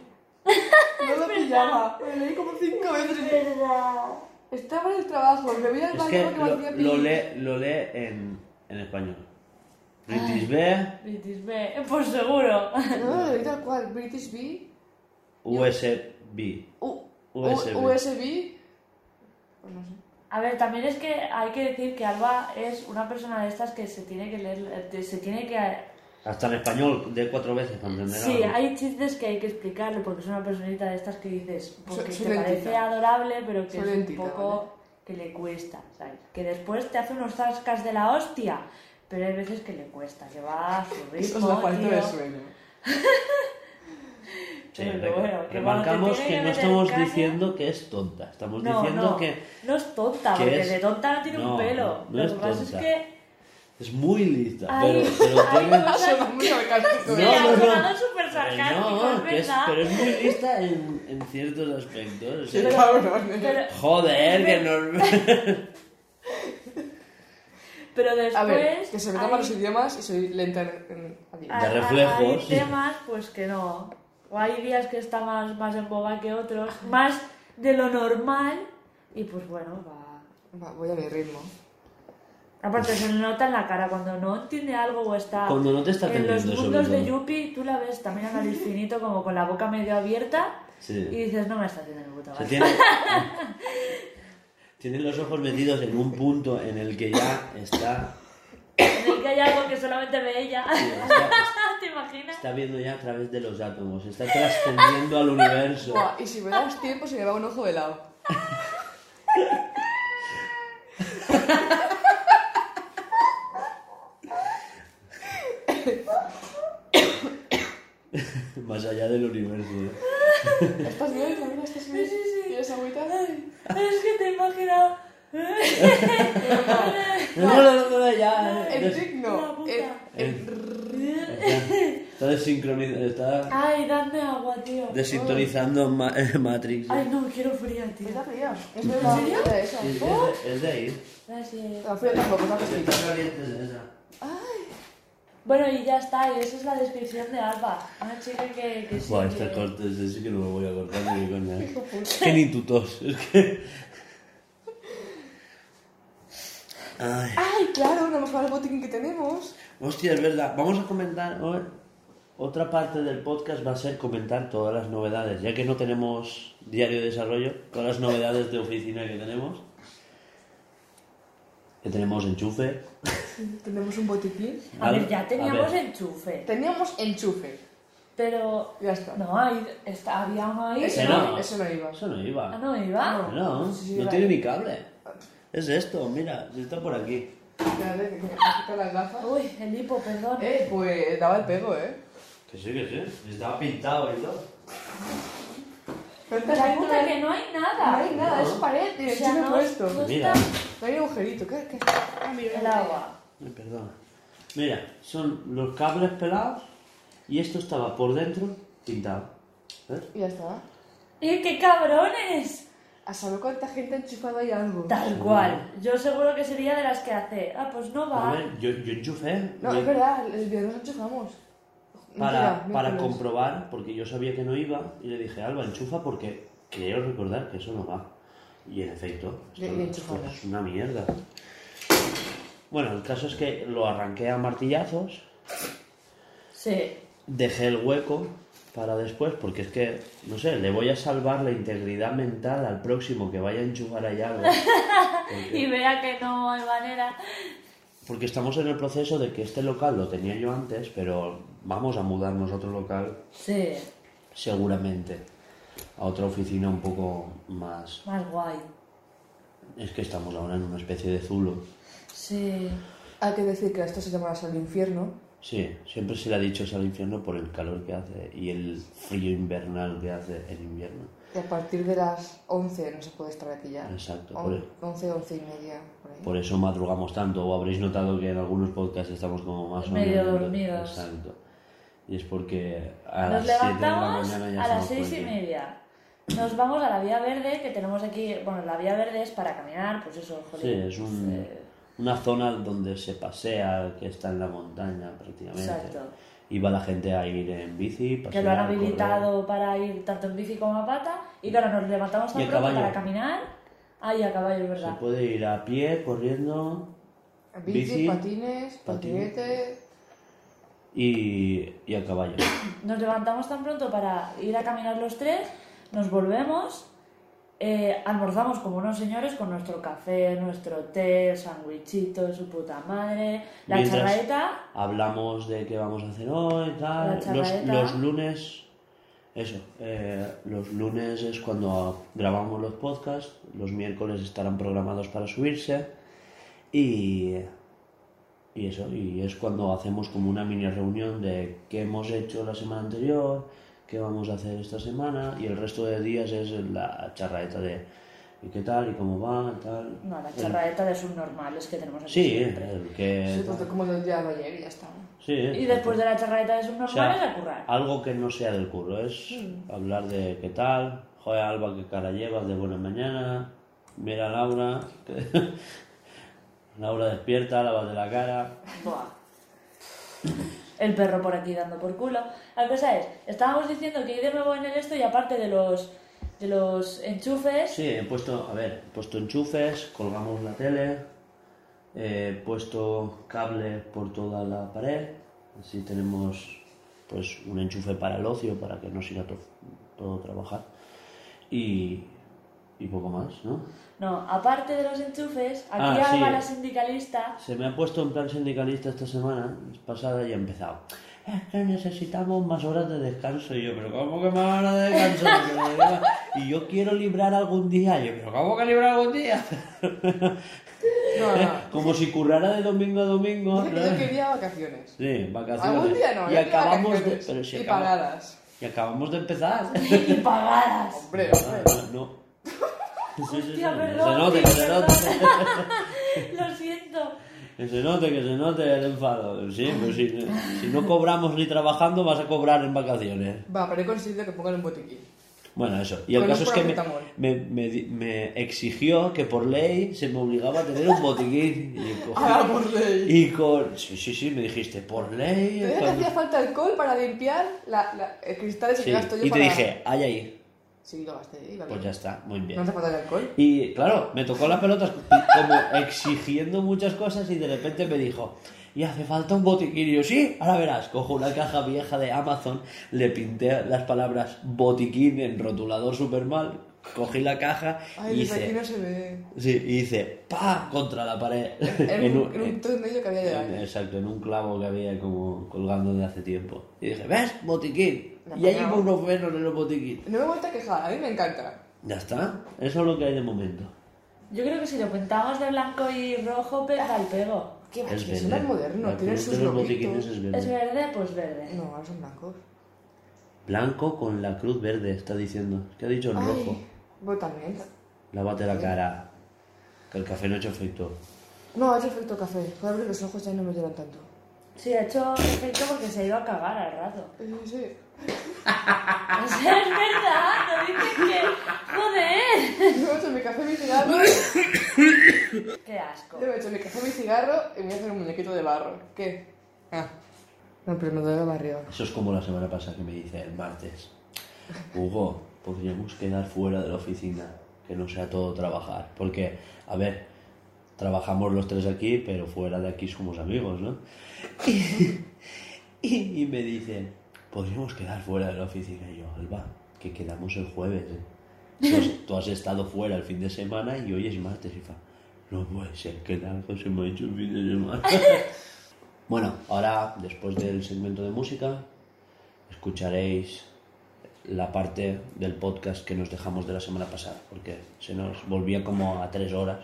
[SPEAKER 2] No lo pillaba. Me leí como cinco veces.
[SPEAKER 3] Es verdad.
[SPEAKER 2] Estaba en el trabajo, me voy al baño
[SPEAKER 1] que
[SPEAKER 2] porque me
[SPEAKER 1] lo,
[SPEAKER 2] hacía
[SPEAKER 1] lo
[SPEAKER 2] pis.
[SPEAKER 1] lee, lo lee en, en español. British B,
[SPEAKER 3] British B. Pues seguro.
[SPEAKER 2] No, lo leí tal cual. British Bee.
[SPEAKER 1] USB.
[SPEAKER 2] U-
[SPEAKER 1] USB.
[SPEAKER 2] U- USB. Pues no sé.
[SPEAKER 3] A ver, también es que hay que decir que Alba es una persona de estas que se tiene que leer, eh, se tiene que...
[SPEAKER 1] Hasta en español de cuatro veces para entender
[SPEAKER 3] Sí,
[SPEAKER 1] algo.
[SPEAKER 3] hay chistes que hay que explicarle porque es una personita de estas que dices, porque
[SPEAKER 2] Su-
[SPEAKER 3] te parece adorable, pero que
[SPEAKER 2] Su
[SPEAKER 3] es un
[SPEAKER 2] lentita,
[SPEAKER 3] poco que le cuesta, ¿sabes? Que después te hace unos zascas de la hostia, pero hay veces que le cuesta, que va a su
[SPEAKER 2] Eso
[SPEAKER 3] ritmo,
[SPEAKER 2] es la falta de sueño.
[SPEAKER 1] Sí,
[SPEAKER 3] Pero bueno, que
[SPEAKER 1] remarcamos que
[SPEAKER 3] que
[SPEAKER 1] no estamos
[SPEAKER 3] caña-
[SPEAKER 1] diciendo que es tonta, estamos
[SPEAKER 3] No,
[SPEAKER 1] diciendo
[SPEAKER 3] no,
[SPEAKER 1] que
[SPEAKER 3] no es tonta,
[SPEAKER 1] que
[SPEAKER 3] porque
[SPEAKER 1] es-
[SPEAKER 3] de tonta no tiene
[SPEAKER 1] no,
[SPEAKER 3] un pelo.
[SPEAKER 1] no, no
[SPEAKER 3] Lo
[SPEAKER 1] es
[SPEAKER 3] que pasa es que
[SPEAKER 1] es muy lista,
[SPEAKER 3] Ay,
[SPEAKER 1] pero, pero
[SPEAKER 3] ay,
[SPEAKER 1] tiene...
[SPEAKER 3] no.
[SPEAKER 1] No,
[SPEAKER 3] ha
[SPEAKER 1] no,
[SPEAKER 3] súper
[SPEAKER 1] Pero
[SPEAKER 3] sarcástico,
[SPEAKER 1] no,
[SPEAKER 3] es
[SPEAKER 1] pero es muy lista en, en ciertos aspectos. o sea,
[SPEAKER 2] Qué cabrón, eh.
[SPEAKER 3] pero,
[SPEAKER 1] Joder, que no...
[SPEAKER 3] pero después...
[SPEAKER 2] A ver, que se me toman los idiomas y soy lenta en...
[SPEAKER 1] De reflejos.
[SPEAKER 3] Hay temas, pues que no. O hay días que está más, más en boga que otros, más de lo normal, y pues bueno, va...
[SPEAKER 2] Va, voy a mi ritmo.
[SPEAKER 3] Aparte se le nota en la cara cuando no entiende algo o está,
[SPEAKER 1] Cuando no te está
[SPEAKER 3] en los mundos de. Yuppie, tú la ves también a nariz finito como con la boca medio abierta
[SPEAKER 1] Sí.
[SPEAKER 3] y dices no me está haciendo
[SPEAKER 1] Se
[SPEAKER 3] gana".
[SPEAKER 1] tiene, tiene los ojos metidos en un punto en el que ya está,
[SPEAKER 3] En el que hay algo que solamente ve ella.
[SPEAKER 1] está,
[SPEAKER 3] ¿Te imaginas?
[SPEAKER 1] está viendo ya a través de los átomos, está trascendiendo al universo.
[SPEAKER 2] Buah, y si me das tiempo se me va un ojo de lado.
[SPEAKER 1] Más allá del universo. ¿eh?
[SPEAKER 2] ¿Estás bien, Camila? ¿Estás bien?
[SPEAKER 3] Sí, sí, sí.
[SPEAKER 2] ¿Quieres agüita?
[SPEAKER 3] Es que te he imaginado.
[SPEAKER 1] No, no, no, no, no, ya.
[SPEAKER 2] El
[SPEAKER 1] des-
[SPEAKER 2] signo.
[SPEAKER 3] La puta.
[SPEAKER 2] El, el
[SPEAKER 1] Está, está desincronizando, está
[SPEAKER 3] Ay, dame agua, tío.
[SPEAKER 1] desintonizando Ma- eh, Matrix.
[SPEAKER 3] Ay, no, quiero fría, tío.
[SPEAKER 2] Está fría. Es de la
[SPEAKER 3] serio?
[SPEAKER 2] de esa.
[SPEAKER 1] Es, es de, es de ahí.
[SPEAKER 3] Gracias.
[SPEAKER 2] La fría tampoco, está fresquita.
[SPEAKER 1] Está caliente es esa.
[SPEAKER 3] Bueno, y ya está, y esa es la descripción de Alba. Una chica que, que sí.
[SPEAKER 1] Buah,
[SPEAKER 3] que-
[SPEAKER 1] este corte ese sí que no lo voy a cortar ni coña. ¿eh? Es que ni tu tos, es que... Ay.
[SPEAKER 2] Ay, claro, no hablado del botiquín que tenemos.
[SPEAKER 1] Hostia, es verdad. Vamos a comentar. Otra parte del podcast va a ser comentar todas las novedades, ya que no tenemos diario de desarrollo, todas las novedades de oficina que tenemos. Que tenemos enchufe.
[SPEAKER 2] Tenemos un botiquín.
[SPEAKER 3] A ver, ya teníamos
[SPEAKER 1] ver.
[SPEAKER 3] enchufe.
[SPEAKER 2] Teníamos enchufe.
[SPEAKER 3] Pero.
[SPEAKER 2] Ya está.
[SPEAKER 3] No, ahí está, había uno ahí.
[SPEAKER 2] Ese
[SPEAKER 1] no.
[SPEAKER 2] no, ese no iba.
[SPEAKER 1] Eso no
[SPEAKER 3] Ah,
[SPEAKER 1] iba.
[SPEAKER 3] no iba.
[SPEAKER 1] No,
[SPEAKER 2] Sí, sí,
[SPEAKER 1] no
[SPEAKER 2] va.
[SPEAKER 1] tiene ni cable. Es esto, mira, está por aquí.
[SPEAKER 2] Espérate, que me quito las gafas.
[SPEAKER 3] Uy, el hipo, perdón.
[SPEAKER 2] Eh, pues daba el pego, eh.
[SPEAKER 1] Que sí, que sí. Estaba pintado y todo.
[SPEAKER 2] Pero
[SPEAKER 3] Te das cuenta que no hay nada.
[SPEAKER 2] No hay nada, es pared,
[SPEAKER 3] sea,
[SPEAKER 2] enchufe
[SPEAKER 3] no,
[SPEAKER 2] puesto.
[SPEAKER 3] no
[SPEAKER 1] Mira.
[SPEAKER 2] No hay agujerito, ¿qué? qué? Ah, mira,
[SPEAKER 3] el agua.
[SPEAKER 1] Ay, perdona. Mira, son los cables pelados y esto estaba por dentro pintado. ¿Ves?
[SPEAKER 2] Y ya está.
[SPEAKER 3] ¡Y qué cabrones!
[SPEAKER 2] A saber cuánta gente ha enchufado ahí algo.
[SPEAKER 3] Tal cual. Yo seguro que sería de las que hace. Ah, pues no
[SPEAKER 1] A
[SPEAKER 3] va.
[SPEAKER 1] ver, yo, yo enchufé
[SPEAKER 2] No,
[SPEAKER 1] me-
[SPEAKER 2] es verdad, el viernes enchufamos.
[SPEAKER 1] Para, para comprobar, porque yo sabía que no iba, y le dije, Alba, enchufa porque creo recordar que eso no va. Y en efecto, esto, esto es una mierda. Bueno, el caso es que lo arranqué a martillazos,
[SPEAKER 3] Sí.
[SPEAKER 1] dejé el hueco para después, porque es que, no sé, le voy a salvar la integridad mental al próximo que vaya a enchufar algo. Porque-
[SPEAKER 3] Y vea que no hay manera.
[SPEAKER 1] Porque estamos en el proceso de que este local lo tenía yo antes, pero vamos a mudarnos a otro local
[SPEAKER 3] Sí.
[SPEAKER 1] seguramente a otra oficina un poco más...
[SPEAKER 3] Más guay.
[SPEAKER 1] Es que estamos ahora en una especie de zulo.
[SPEAKER 3] Sí.
[SPEAKER 2] Hay que decir que esto se llama al infierno.
[SPEAKER 1] Sí, siempre se le ha dicho es al infierno por el calor que hace y el frío invernal que hace en invierno.
[SPEAKER 2] Y a partir de las 11 no se puede estar aquí ya.
[SPEAKER 1] Exacto, por el-
[SPEAKER 2] 11, 11 y media. Por ahí.
[SPEAKER 1] Por eso madrugamos tanto, o habréis notado que en algunos podcasts estamos como más o
[SPEAKER 3] Medio
[SPEAKER 1] menos...
[SPEAKER 3] dormidos.
[SPEAKER 1] Exacto. Y es porque a
[SPEAKER 3] Nos
[SPEAKER 1] las 7 de la
[SPEAKER 3] levantamos
[SPEAKER 1] mañana ya
[SPEAKER 3] a las seis y media. Nos vamos a la vía verde que tenemos aquí. Bueno, la vía verde es para caminar, pues eso, joder.
[SPEAKER 1] Sí, es un-
[SPEAKER 3] eh,
[SPEAKER 1] una zona donde se pasea, que está en la montaña prácticamente.
[SPEAKER 3] Exacto.
[SPEAKER 1] Y va la gente a ir en bici,
[SPEAKER 3] que
[SPEAKER 1] pasear,
[SPEAKER 3] lo han
[SPEAKER 1] correr.
[SPEAKER 3] habilitado para ir tanto en bici como a pata. Y claro, nos levantamos tan
[SPEAKER 1] Y a
[SPEAKER 3] pronto
[SPEAKER 1] caballo.
[SPEAKER 3] para caminar. Ay, a caballo, es
[SPEAKER 1] Se
[SPEAKER 3] verdad.
[SPEAKER 1] puede ir a pie, corriendo
[SPEAKER 2] Bici,
[SPEAKER 1] bici,
[SPEAKER 2] patines, patinete.
[SPEAKER 1] Y, y a caballo.
[SPEAKER 3] Nos levantamos tan pronto para ir a caminar los tres, nos volvemos, eh, almorzamos como unos señores con nuestro café, nuestro té, sándwichito, su puta madre, la
[SPEAKER 1] Mientras-
[SPEAKER 3] charraeta.
[SPEAKER 1] Hablamos de qué vamos a hacer hoy, tal. Los, los lunes, eso, eh, los lunes es cuando grabamos los podcasts, los miércoles estarán programados para subirse y, y eso, y es cuando hacemos como una mini reunión de qué hemos hecho la semana anterior, qué vamos a hacer esta semana y el resto de días es la charraeta de y qué tal y cómo va, tal.
[SPEAKER 3] No, la
[SPEAKER 1] El-
[SPEAKER 3] charraeta de subnormales que tenemos aquí
[SPEAKER 1] Sí,
[SPEAKER 3] siempre.
[SPEAKER 1] el que...
[SPEAKER 2] Sí, pues como del día de ayer y ya está.
[SPEAKER 1] Sí,
[SPEAKER 3] Y después de la charraeta de
[SPEAKER 1] O
[SPEAKER 3] subnormales
[SPEAKER 1] sea,
[SPEAKER 3] a currar.
[SPEAKER 1] algo que no sea del curro, es hablar de qué tal, joder Alba, qué cara llevas de buena mañana, mira a Laura, que- Laura despierta, lávate la cara.
[SPEAKER 3] Buah. El perro por aquí dando por culo. La cosa es, estábamos diciendo que hay de nuevo en el esto y aparte de los de los enchufes,
[SPEAKER 1] Sí, he puesto, a ver, he puesto enchufes, colgamos la tele, he puesto cable por toda la pared, así tenemos pues un enchufe para el ocio, para que no siga to- todo trabajar y, y poco más, ¿no?
[SPEAKER 3] no, aparte de los enchufes, aquí
[SPEAKER 1] Ah,
[SPEAKER 3] Alba
[SPEAKER 1] sí.
[SPEAKER 3] la sindicalista,
[SPEAKER 1] Se me ha puesto en plan sindicalista esta semana pasada y ha empezado. Es que necesitamos más horas de descanso. Y yo, pero ¿cómo que más horas de descanso? Y yo quiero librar algún día. Y yo, pero ¿cómo que librar algún día?
[SPEAKER 2] No, no.
[SPEAKER 1] Como si currara de domingo a domingo.
[SPEAKER 2] Dice que yo quería vacaciones.
[SPEAKER 1] Sí, vacaciones.
[SPEAKER 2] Algún día no,
[SPEAKER 1] y acabamos de,
[SPEAKER 2] vacaciones.
[SPEAKER 1] pero si
[SPEAKER 2] y
[SPEAKER 1] acaba-
[SPEAKER 2] pagadas.
[SPEAKER 1] y acabamos de empezar.
[SPEAKER 3] y pagadas.
[SPEAKER 2] Hombre, hombre.
[SPEAKER 1] no. Sí, sí, sí.
[SPEAKER 3] Hostia,
[SPEAKER 1] Que
[SPEAKER 3] perdón,
[SPEAKER 1] se note, que se note.
[SPEAKER 3] Lo siento.
[SPEAKER 1] Que se note, que se note el enfado. Sí, pues si, si no cobramos ni trabajando, vas a cobrar en vacaciones.
[SPEAKER 2] Va, pero he conseguido que pongan un botiquín.
[SPEAKER 1] Bueno, eso. Y el
[SPEAKER 2] Con
[SPEAKER 1] caso es que me, me, me di- me exigió que por ley se me obligaba a tener un botiquín. Y cogí-
[SPEAKER 2] Ah, por ley.
[SPEAKER 1] Y con... Sí, sí, sí, me dijiste, por ley...
[SPEAKER 2] Te dije que
[SPEAKER 1] cuando-
[SPEAKER 2] hacía falta alcohol para limpiar la, la, el cristal ese
[SPEAKER 1] Sí,
[SPEAKER 2] que gasto yo
[SPEAKER 1] Y te
[SPEAKER 2] para...
[SPEAKER 1] dije, ay, ahí.
[SPEAKER 2] Sí, lo gasté. iba
[SPEAKER 1] Pues
[SPEAKER 2] bien.
[SPEAKER 1] ya está, muy
[SPEAKER 2] No
[SPEAKER 1] bien.
[SPEAKER 2] hace falta el alcohol.
[SPEAKER 1] Y claro, me tocó las pelotas como exigiendo muchas cosas y de repente me dijo, y hace falta un botiquín. Y yo, sí, ahora verás, cojo una caja vieja de Amazon, le pinté las palabras botiquín en rotulador super mal, cogí la caja
[SPEAKER 2] Ay,
[SPEAKER 1] y
[SPEAKER 2] desde aquí
[SPEAKER 1] hice,
[SPEAKER 2] no se ve.
[SPEAKER 1] sí, y hice, pa, contra la pared.
[SPEAKER 2] En, un, en un tornillo que había
[SPEAKER 1] en-
[SPEAKER 2] llegado.
[SPEAKER 1] exacto, en un clavo que había como colgando de hace tiempo. Y dije, ¿ves? Botiquín.
[SPEAKER 2] La
[SPEAKER 1] Y unos venos en el botiquín.
[SPEAKER 2] No me he vuelto a quejar, a mí me encanta.
[SPEAKER 1] Ya está, eso es lo que hay de momento.
[SPEAKER 3] Yo creo que si lo pintamos de blanco y rojo, pega el pego.
[SPEAKER 2] Qué va,
[SPEAKER 1] Es
[SPEAKER 2] que
[SPEAKER 1] verde. La
[SPEAKER 2] tienen sus
[SPEAKER 1] los es verde.
[SPEAKER 3] ¿Es verde? Pues verde.
[SPEAKER 2] No, ahora son blancos.
[SPEAKER 1] Blanco con la cruz verde, está diciendo. ¿Qué ha dicho en
[SPEAKER 2] Ay,
[SPEAKER 1] rojo?
[SPEAKER 2] Vos también.
[SPEAKER 1] Lávate la cara. Que el café no ha hecho efecto.
[SPEAKER 2] No, ha hecho efecto café. Puedo abrir los ojos ya no me lloran tanto.
[SPEAKER 3] Sí, ha hecho efecto porque se ha ido a cagar al rato.
[SPEAKER 2] Eh, sí.
[SPEAKER 3] es verdad, no dices que... ¡Joder!
[SPEAKER 2] Yo me he hecho mi café, mi cigarro.
[SPEAKER 3] ¡Qué asco!
[SPEAKER 2] Yo me he hecho mi café, mi cigarro y me voy a hacer un muñequito de barro. ¿Qué? Ah. No, pero me duele la barriga.
[SPEAKER 1] Eso es como la semana pasada que me dice el martes. Hugo, podríamos quedar fuera de la oficina. Que no sea todo trabajar. Porque, a ver, trabajamos los tres aquí, pero fuera de aquí somos amigos, ¿no? Y, y me dice, podríamos quedar fuera de la oficina. Y yo, Alba, que quedamos el jueves, ¿eh? Has, tú has estado fuera el fin de semana y hoy es martes. Y fa, no puede ser que largo se me ha hecho el fin de semana. Bueno, ahora, después del segmento de música, escucharéis la parte del podcast que nos dejamos de la semana pasada, porque se nos volvía como a tres horas.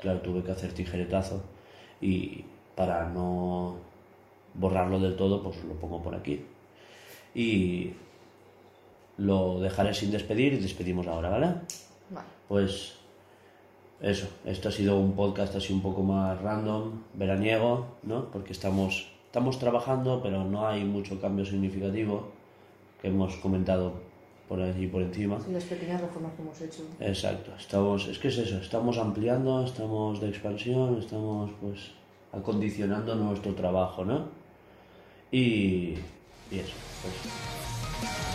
[SPEAKER 1] Claro, tuve que hacer tijeretazo y para no borrarlo del todo, pues lo pongo por aquí. Y lo dejaré sin despedir y despedimos ahora, ¿vale?
[SPEAKER 2] Vale.
[SPEAKER 1] Pues eso, esto ha sido un podcast así un poco más random, veraniego, ¿no? Porque estamos, estamos trabajando, pero no hay mucho cambio significativo hemos comentado por ahí por encima.
[SPEAKER 2] Sí, las pequeñas reformas que hemos hecho.
[SPEAKER 1] Exacto, estamos, es que es eso, estamos ampliando, estamos de expansión, estamos pues acondicionando nuestro trabajo, ¿no? Y, y eso, pues.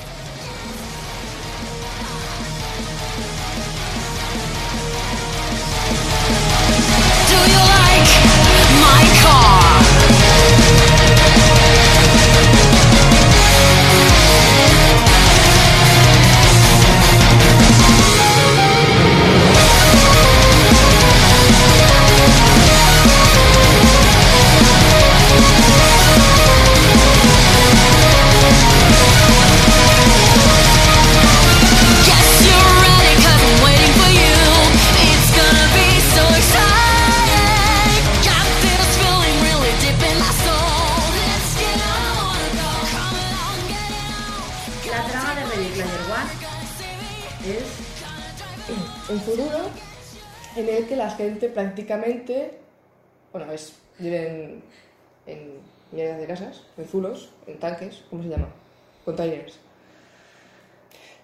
[SPEAKER 2] Prácticamente, bueno, es, viven en mierda de casas, en zulos, en tanques, ¿cómo se llama? Containers.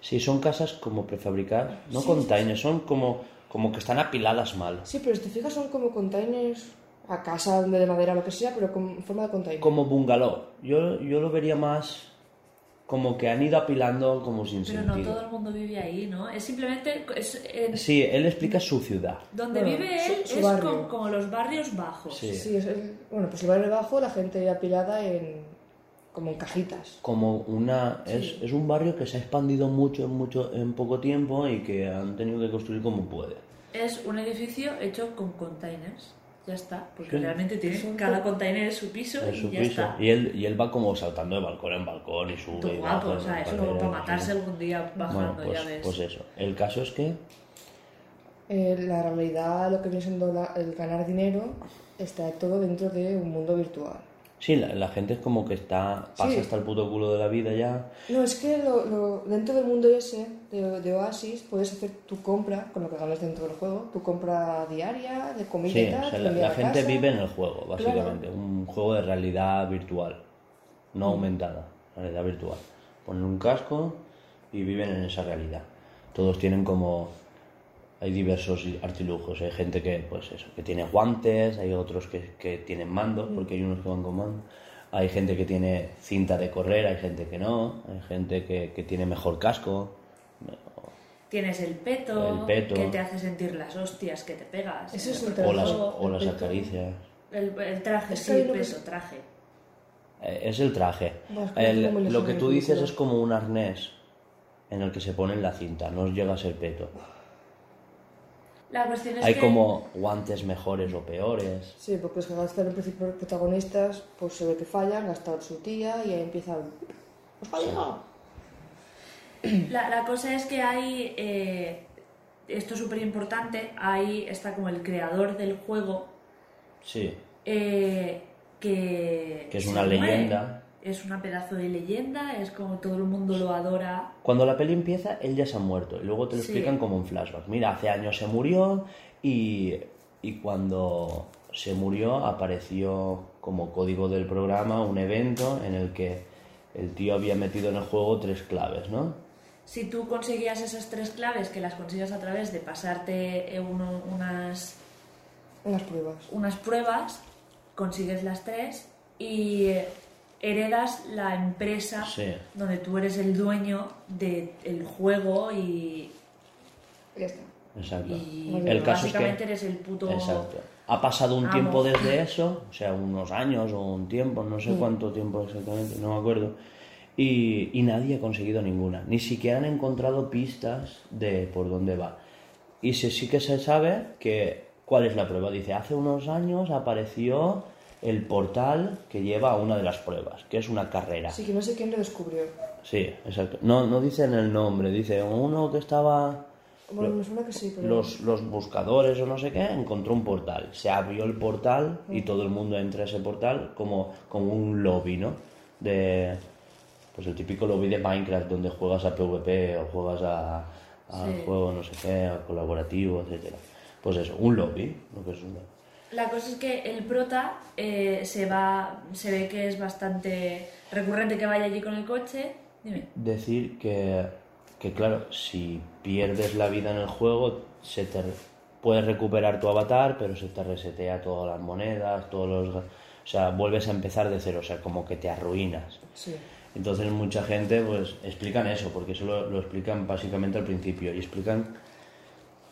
[SPEAKER 1] Sí, son casas como prefabricadas, no containers, son como, como que están apiladas mal.
[SPEAKER 2] Sí, pero si te fijas son como containers a casa de madera lo que sea, pero con forma de container.
[SPEAKER 1] Como bungalow. Yo, yo lo vería más como que han ido apilando como sin
[SPEAKER 3] Pero no
[SPEAKER 1] sentido.
[SPEAKER 3] todo el mundo vive ahí, ¿no? Es simplemente... Es, en-
[SPEAKER 1] Sí, él explica su ciudad.
[SPEAKER 3] donde
[SPEAKER 2] Bueno,
[SPEAKER 3] vive
[SPEAKER 2] su-
[SPEAKER 3] él
[SPEAKER 2] su
[SPEAKER 3] es
[SPEAKER 2] barrio.
[SPEAKER 3] como, como los barrios bajos.
[SPEAKER 1] Sí.
[SPEAKER 2] Sí, es el- bueno, pues el barrio bajo la gente apilada en como en cajitas.
[SPEAKER 1] Como una... Es,
[SPEAKER 3] Sí.
[SPEAKER 1] es un barrio que se ha expandido mucho en, mucho en poco tiempo y que han tenido que construir como puede.
[SPEAKER 3] Es un edificio hecho con containers. Ya está. Porque realmente tiene cada
[SPEAKER 2] co-
[SPEAKER 3] container es su piso y
[SPEAKER 1] su
[SPEAKER 3] ya
[SPEAKER 1] piso.
[SPEAKER 3] está.
[SPEAKER 1] Y él, y él va como saltando de balcón en balcón y sube
[SPEAKER 3] Todo
[SPEAKER 1] y
[SPEAKER 3] guapo,
[SPEAKER 1] baja
[SPEAKER 3] o sea,
[SPEAKER 1] en
[SPEAKER 3] eso como para matarse
[SPEAKER 1] sí.
[SPEAKER 3] algún día bajando,
[SPEAKER 1] Bueno, pues,
[SPEAKER 3] ya ves.
[SPEAKER 1] pues eso. El caso es que
[SPEAKER 2] Eh, la realidad, lo que viene siendo la- el ganar dinero, está todo dentro de un mundo virtual.
[SPEAKER 1] Sí, la, la gente es como que está pasa
[SPEAKER 2] Sí.
[SPEAKER 1] hasta el puto culo de la vida ya.
[SPEAKER 2] No, es que lo- lo- dentro del mundo ese de, de Oasis puedes hacer tu compra, con lo que ganas dentro del juego, tu compra diaria de comida
[SPEAKER 1] Sí,
[SPEAKER 2] y tal.
[SPEAKER 1] o sea, la, la gente
[SPEAKER 2] casa.
[SPEAKER 1] vive en el juego, básicamente. Un juego de realidad virtual, no aumentada, realidad virtual. Ponen un casco y viven en esa realidad. Todos tienen como hay diversos artilugios. Hay gente que, pues eso, que tiene guantes, hay otros que, que tienen mandos, porque hay unos que van con mando. Hay gente que tiene cinta de correr, hay gente que no, hay gente que, que tiene mejor casco.
[SPEAKER 3] Tienes el peto,
[SPEAKER 1] El peto.
[SPEAKER 3] que te hace sentir las hostias que te pegas.
[SPEAKER 2] Ese es un
[SPEAKER 1] O las, o las
[SPEAKER 2] el peto.
[SPEAKER 1] acaricias.
[SPEAKER 3] El, el traje,
[SPEAKER 2] Es
[SPEAKER 3] sí, peto,
[SPEAKER 2] es-
[SPEAKER 3] traje.
[SPEAKER 1] Eh, Es el traje. El- lo que tú dices es como un arnés en el que se pone en la cinta, no llega a ser peto.
[SPEAKER 3] La cuestión es
[SPEAKER 1] Hay
[SPEAKER 3] que...
[SPEAKER 1] como guantes mejores o peores.
[SPEAKER 2] Sí, porque los que gastan los principales protagonistas, pues se ve que fallan, gastan su tía y ahí empiezan. ¡Os fallado!
[SPEAKER 3] La, la cosa es que hay, eh, esto es súper importante, ahí está como el creador del juego,
[SPEAKER 1] Sí,
[SPEAKER 3] eh, que...
[SPEAKER 1] Que es una
[SPEAKER 3] muere. Es una pedazo de leyenda, es como todo el mundo lo adora.
[SPEAKER 1] Cuando la peli empieza, él ya se ha muerto. Y luego te lo
[SPEAKER 3] Sí.
[SPEAKER 1] explican como un flashback. Mira, hace años se murió y, y cuando se murió apareció como código del programa un evento en el que el tío había metido en el juego tres claves, ¿no?
[SPEAKER 3] Si tú conseguías esas tres claves, que las consigues a través de pasarte eh, uno- unas,
[SPEAKER 2] Unas pruebas.
[SPEAKER 3] unas pruebas, consigues las tres y eh, heredas la empresa
[SPEAKER 1] Sí.
[SPEAKER 3] donde tú eres el dueño del juego y,
[SPEAKER 2] Y ya está.
[SPEAKER 1] Exacto.
[SPEAKER 3] y
[SPEAKER 2] El
[SPEAKER 1] caso es que-
[SPEAKER 3] básicamente eres el puto...
[SPEAKER 1] Exacto. Ha pasado un
[SPEAKER 3] Amo.
[SPEAKER 1] tiempo desde eso, o sea, unos años o un tiempo, no sé cuánto tiempo exactamente, no me acuerdo. Y, y nadie ha conseguido ninguna. Ni siquiera han encontrado pistas de por dónde va. Y se, sí que se sabe que cuál es la prueba. Dice, hace unos años apareció el portal que lleva a una de las pruebas, que es una carrera.
[SPEAKER 2] Así que no sé quién lo descubrió.
[SPEAKER 1] Sí, exacto. No, no dicen el nombre, dice uno que estaba
[SPEAKER 2] Bueno, me suena que sí, pero.
[SPEAKER 1] los, los buscadores o no sé qué, encontró un portal. Se abrió el portal y todo el mundo entra a ese portal como, como un lobby, ¿no? De, pues el típico lobby de Minecraft donde juegas a PvP o juegas a, a
[SPEAKER 3] Sí.
[SPEAKER 1] juego no sé qué, a colaborativo, etcétera. Pues eso, un lobby, lo que es un lobby.
[SPEAKER 3] La cosa es que el prota eh, se va, se ve que es bastante recurrente que vaya allí con el coche. Dime.
[SPEAKER 1] Decir que, que, claro, si pierdes la vida en el juego, se te puedes recuperar tu avatar, pero se te resetea todas las monedas, todos los... O sea, vuelves a empezar de cero, o sea, como que te arruinas.
[SPEAKER 2] Sí.
[SPEAKER 1] Entonces mucha gente pues explican eso, porque eso lo, lo explican básicamente al principio y explican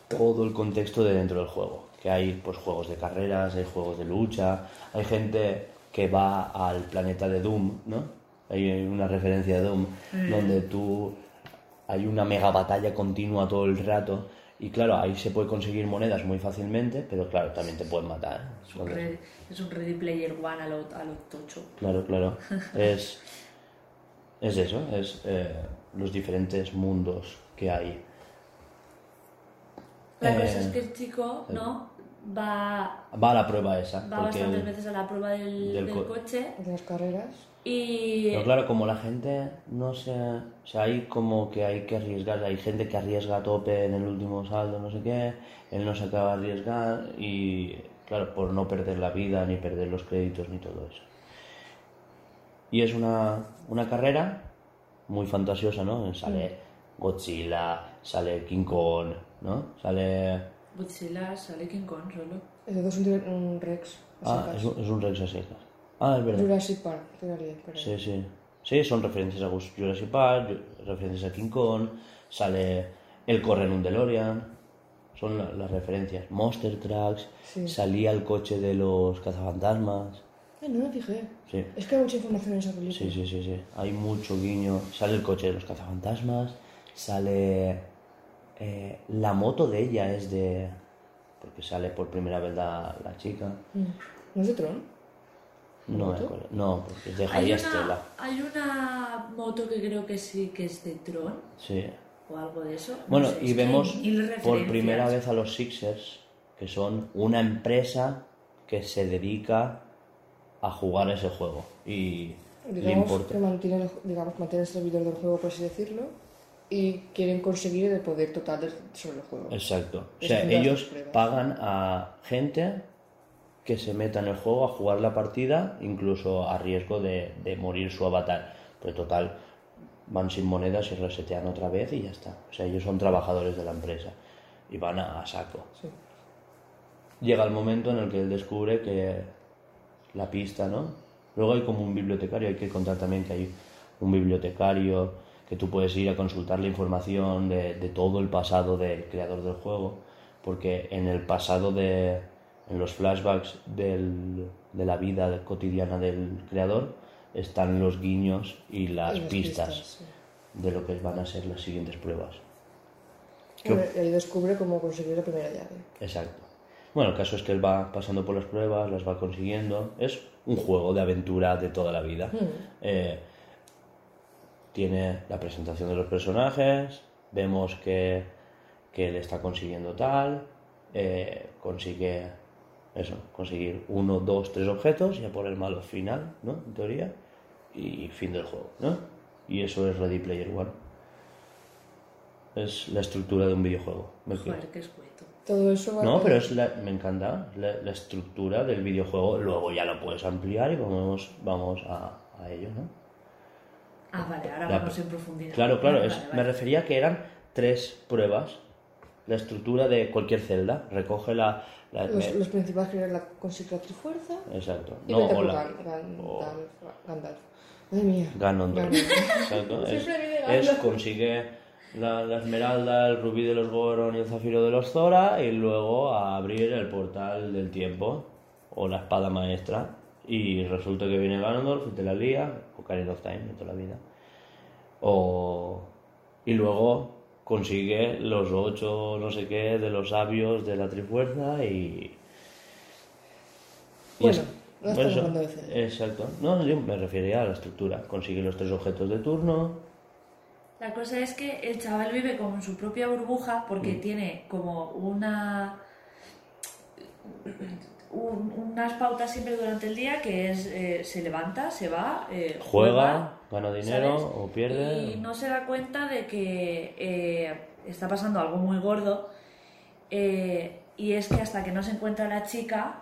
[SPEAKER 1] todo el contexto de dentro del juego. Que hay pues juegos de carreras, hay juegos de lucha, hay gente que va al planeta de Doom, ¿no? Hay una referencia de Doom donde tú hay una mega batalla continua todo el rato y claro, ahí se puede conseguir monedas muy fácilmente, pero claro, también te pueden matar.
[SPEAKER 3] Es un,
[SPEAKER 1] Entonces,
[SPEAKER 3] Ready, es un Ready Player One a lo, a lo tocho.
[SPEAKER 1] Claro, claro. Es, es eso, es eh, los diferentes mundos que hay.
[SPEAKER 3] La
[SPEAKER 1] Eh,
[SPEAKER 3] cosa es que el chico, ¿no? Va,
[SPEAKER 1] Va a la prueba esa.
[SPEAKER 3] va
[SPEAKER 1] porque
[SPEAKER 3] bastantes veces a la prueba del,
[SPEAKER 1] del
[SPEAKER 3] del
[SPEAKER 1] co-
[SPEAKER 3] coche
[SPEAKER 2] De las carreras.
[SPEAKER 3] y
[SPEAKER 1] Pero claro, como la gente no se... O sea, hay como que hay que arriesgar. Hay gente que arriesga a tope en el último salto, no sé qué. Él no se acaba de arriesgar y, claro, por no perder la vida, ni perder los créditos, ni todo eso. Y es una, una carrera muy fantasiosa, ¿no? Sale Godzilla, sale King Kong, ¿no? Sale...
[SPEAKER 3] Godzilla sale King Kong solo.
[SPEAKER 2] Es de dos un, Rex. a
[SPEAKER 1] Ah, es un, es un Rex a secas. Ah, es verdad.
[SPEAKER 2] Jurassic Park, tiraría,
[SPEAKER 1] Sí, sí. Sí, son referencias a Jurassic Park, referencias a King Kong, sale el corre en un DeLorean, son la- las referencias. Monster Trucks,
[SPEAKER 2] Sí.
[SPEAKER 1] salía el coche de los cazafantasmas.
[SPEAKER 2] Ay, no me fijé.
[SPEAKER 1] Sí,
[SPEAKER 2] Es que hay mucha información en esa película.
[SPEAKER 1] sí, sí, sí, sí. Hay mucho guiño. Sale el coche de los cazafantasmas, sale eh, la moto de ella es de... porque sale por primera vez la, la chica.
[SPEAKER 2] Mm. ¿No es de Tron?
[SPEAKER 1] No, no, porque es de
[SPEAKER 3] Hay
[SPEAKER 1] Javier Estela.
[SPEAKER 3] una, hay una moto que creo que sí que es de Tron
[SPEAKER 1] Sí.
[SPEAKER 3] o algo de eso. No
[SPEAKER 1] Bueno,
[SPEAKER 3] sé,
[SPEAKER 1] y vemos por primera vez a los Sixers, que son una empresa que se dedica a jugar ese juego. Y le
[SPEAKER 2] Digamos
[SPEAKER 1] importa.
[SPEAKER 2] que digamos, mantienen el servidor del juego, por así decirlo, y quieren conseguir el poder total sobre el juego.
[SPEAKER 1] Exacto. O sea, ellos pagan a gente que se meta en el juego a jugar la partida, incluso a riesgo de, de morir su avatar. Pero total, van sin monedas y resetean otra vez y ya está. O sea, ellos son trabajadores de la empresa y van a- a saco.
[SPEAKER 2] Sí.
[SPEAKER 1] llega el momento en el que él descubre que la pista, ¿no? Luego hay como un bibliotecario, hay que contar también que hay un bibliotecario que tú puedes ir a consultar la información de, de todo el pasado del creador del juego, porque en el pasado de, en los flashbacks del- de la vida cotidiana del creador están los guiños y las,
[SPEAKER 2] Y las
[SPEAKER 1] pistas,
[SPEAKER 2] pistas, sí.
[SPEAKER 1] de lo que van a ser las siguientes pruebas.
[SPEAKER 2] Bueno, ahí descubre cómo conseguir la primera llave.
[SPEAKER 1] Exacto. Bueno, el caso es que él va pasando por las pruebas, las va consiguiendo. Es un juego de aventura de toda la vida. Eh, tiene la presentación de los personajes, vemos que, que él está consiguiendo tal, eh, consigue eso, conseguir uno, dos, tres objetos, ya por el malo final, ¿no? En teoría, y fin del juego, ¿no? Y eso es Ready Player One. Es la estructura de un videojuego. me
[SPEAKER 3] Joder,
[SPEAKER 1] explico.
[SPEAKER 3] qué escueto.
[SPEAKER 2] Todo eso va
[SPEAKER 1] No,
[SPEAKER 2] a-
[SPEAKER 1] pero es la, me encanta la, la estructura del videojuego. Luego ya lo puedes ampliar y vamos, vamos a, a ello, ¿no?
[SPEAKER 3] Ah, vale, ahora
[SPEAKER 1] La-
[SPEAKER 3] vamos en profundidad.
[SPEAKER 1] Claro, claro.
[SPEAKER 3] Vale,
[SPEAKER 1] es-
[SPEAKER 3] vale,
[SPEAKER 1] Me
[SPEAKER 3] vale.
[SPEAKER 1] refería a que eran tres pruebas. La estructura de cualquier celda. Recoge la... la-
[SPEAKER 2] Los,
[SPEAKER 1] me-
[SPEAKER 2] los principales que eran la conseguir la trifuerza
[SPEAKER 1] Exacto.
[SPEAKER 2] y
[SPEAKER 1] No, o la-
[SPEAKER 2] Gan- Gan-
[SPEAKER 1] o-
[SPEAKER 2] Gandalf- Gandalf. Madre mía.
[SPEAKER 1] Ganondorf. Exacto. Es, es consigue la, la esmeralda, el rubí de los Goron y el zafiro de los Zora y luego a abrir el portal del tiempo o la espada maestra y resulta que viene Ganondorf y te la lía o Karen of Time de toda la vida o y luego consigue los ocho no sé qué de los sabios de la trifuerza y y
[SPEAKER 2] Bueno,
[SPEAKER 1] es-
[SPEAKER 2] no estamos
[SPEAKER 1] eso,
[SPEAKER 2] hablando de Zelda.
[SPEAKER 1] Exacto. No, yo me refería a la estructura. Consigue los tres objetos de turno.
[SPEAKER 3] La cosa es que el chaval vive como en su propia burbuja porque
[SPEAKER 1] Mm.
[SPEAKER 3] tiene como una un- unas pautas siempre durante el día que es eh, se levanta, se va, eh,
[SPEAKER 1] Juega, gana dinero
[SPEAKER 3] ¿sabes?
[SPEAKER 1] o pierde.
[SPEAKER 3] y no se da cuenta de que eh, está pasando algo muy gordo eh, y es que hasta que no se encuentra la chica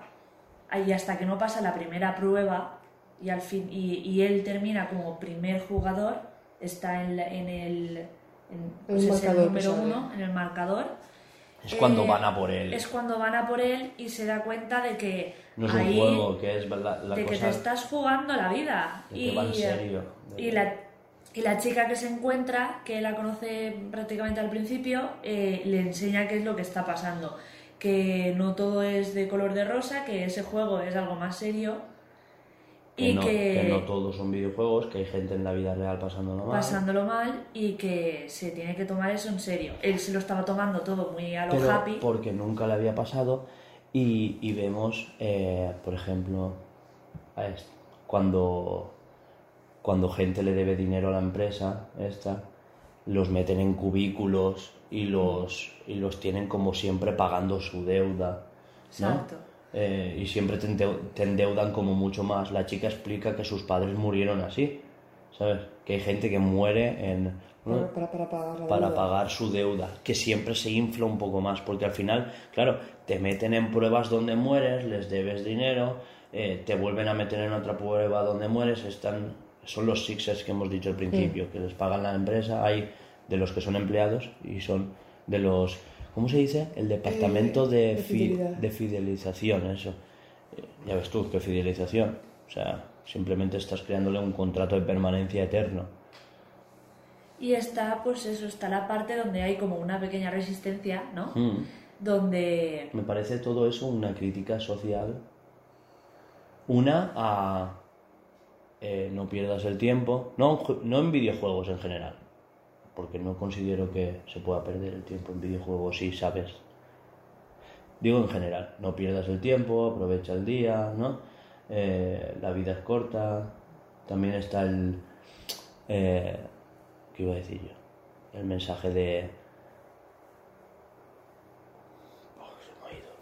[SPEAKER 3] y hasta que no pasa la primera prueba y al fin y, y él termina como primer jugador está en, el en-
[SPEAKER 2] El
[SPEAKER 3] es
[SPEAKER 2] marcador
[SPEAKER 3] el
[SPEAKER 2] que
[SPEAKER 3] número uno en el marcador
[SPEAKER 1] Es cuando
[SPEAKER 3] eh,
[SPEAKER 1] van a por él.
[SPEAKER 3] es cuando van a por él y se da cuenta de que
[SPEAKER 1] No es
[SPEAKER 3] ahí
[SPEAKER 1] un juego, que es verdad. La
[SPEAKER 3] de que te estás jugando la vida
[SPEAKER 1] de
[SPEAKER 3] y,
[SPEAKER 1] que va en serio. De
[SPEAKER 3] y
[SPEAKER 1] que-
[SPEAKER 3] la, y la chica que se encuentra, que la conoce prácticamente al principio, eh, le enseña qué es lo que está pasando. Que no todo es de color de rosa, que ese juego es algo más serio
[SPEAKER 1] que,
[SPEAKER 3] y
[SPEAKER 1] no,
[SPEAKER 3] que,
[SPEAKER 1] que no todos son videojuegos, que hay gente en la vida real pasándolo mal.
[SPEAKER 3] pasándolo mal y que se tiene que tomar eso en serio. Él se lo estaba tomando todo muy a lo
[SPEAKER 1] pero
[SPEAKER 3] happy.
[SPEAKER 1] porque nunca le había pasado y, y vemos, eh, por ejemplo, a est- cuando, cuando gente le debe dinero a la empresa esta, los meten en cubículos y los, y los tienen como siempre pagando su deuda. ¿no?
[SPEAKER 3] Exacto.
[SPEAKER 1] Eh, y siempre te, endeu- te endeudan como mucho más. La chica explica que sus padres murieron así, ¿sabes? Que hay gente que muere en... ¿no?
[SPEAKER 2] Para, pagar
[SPEAKER 1] su deuda, que siempre se infla un poco más, porque al final, claro, te meten en pruebas donde mueres, les debes dinero, eh, te vuelven a meter en otra prueba donde mueres, están, son los sixers que hemos dicho al principio, que les pagan la empresa, hay de los que son empleados y son de los, ¿cómo se dice? El departamento
[SPEAKER 2] Eh,
[SPEAKER 1] de,
[SPEAKER 2] de
[SPEAKER 1] de fidelización, eso. Eh, Ya ves tú, qué fidelización. O sea, simplemente estás creándole un contrato de permanencia eterno.
[SPEAKER 3] Y está, pues eso, está la parte donde hay como una pequeña resistencia, ¿no?
[SPEAKER 1] Mm.
[SPEAKER 3] Donde
[SPEAKER 1] Me parece todo eso una crítica social. Una a eh, no pierdas el tiempo, no, no en videojuegos en general, porque no considero que se pueda perder el tiempo en videojuegos si sabes. Digo en general, no pierdas el tiempo, aprovecha el día, ¿no? Eh, la vida es corta. También está el. Eh, ¿Qué iba a decir yo? El mensaje de. Oh, se me ha ido.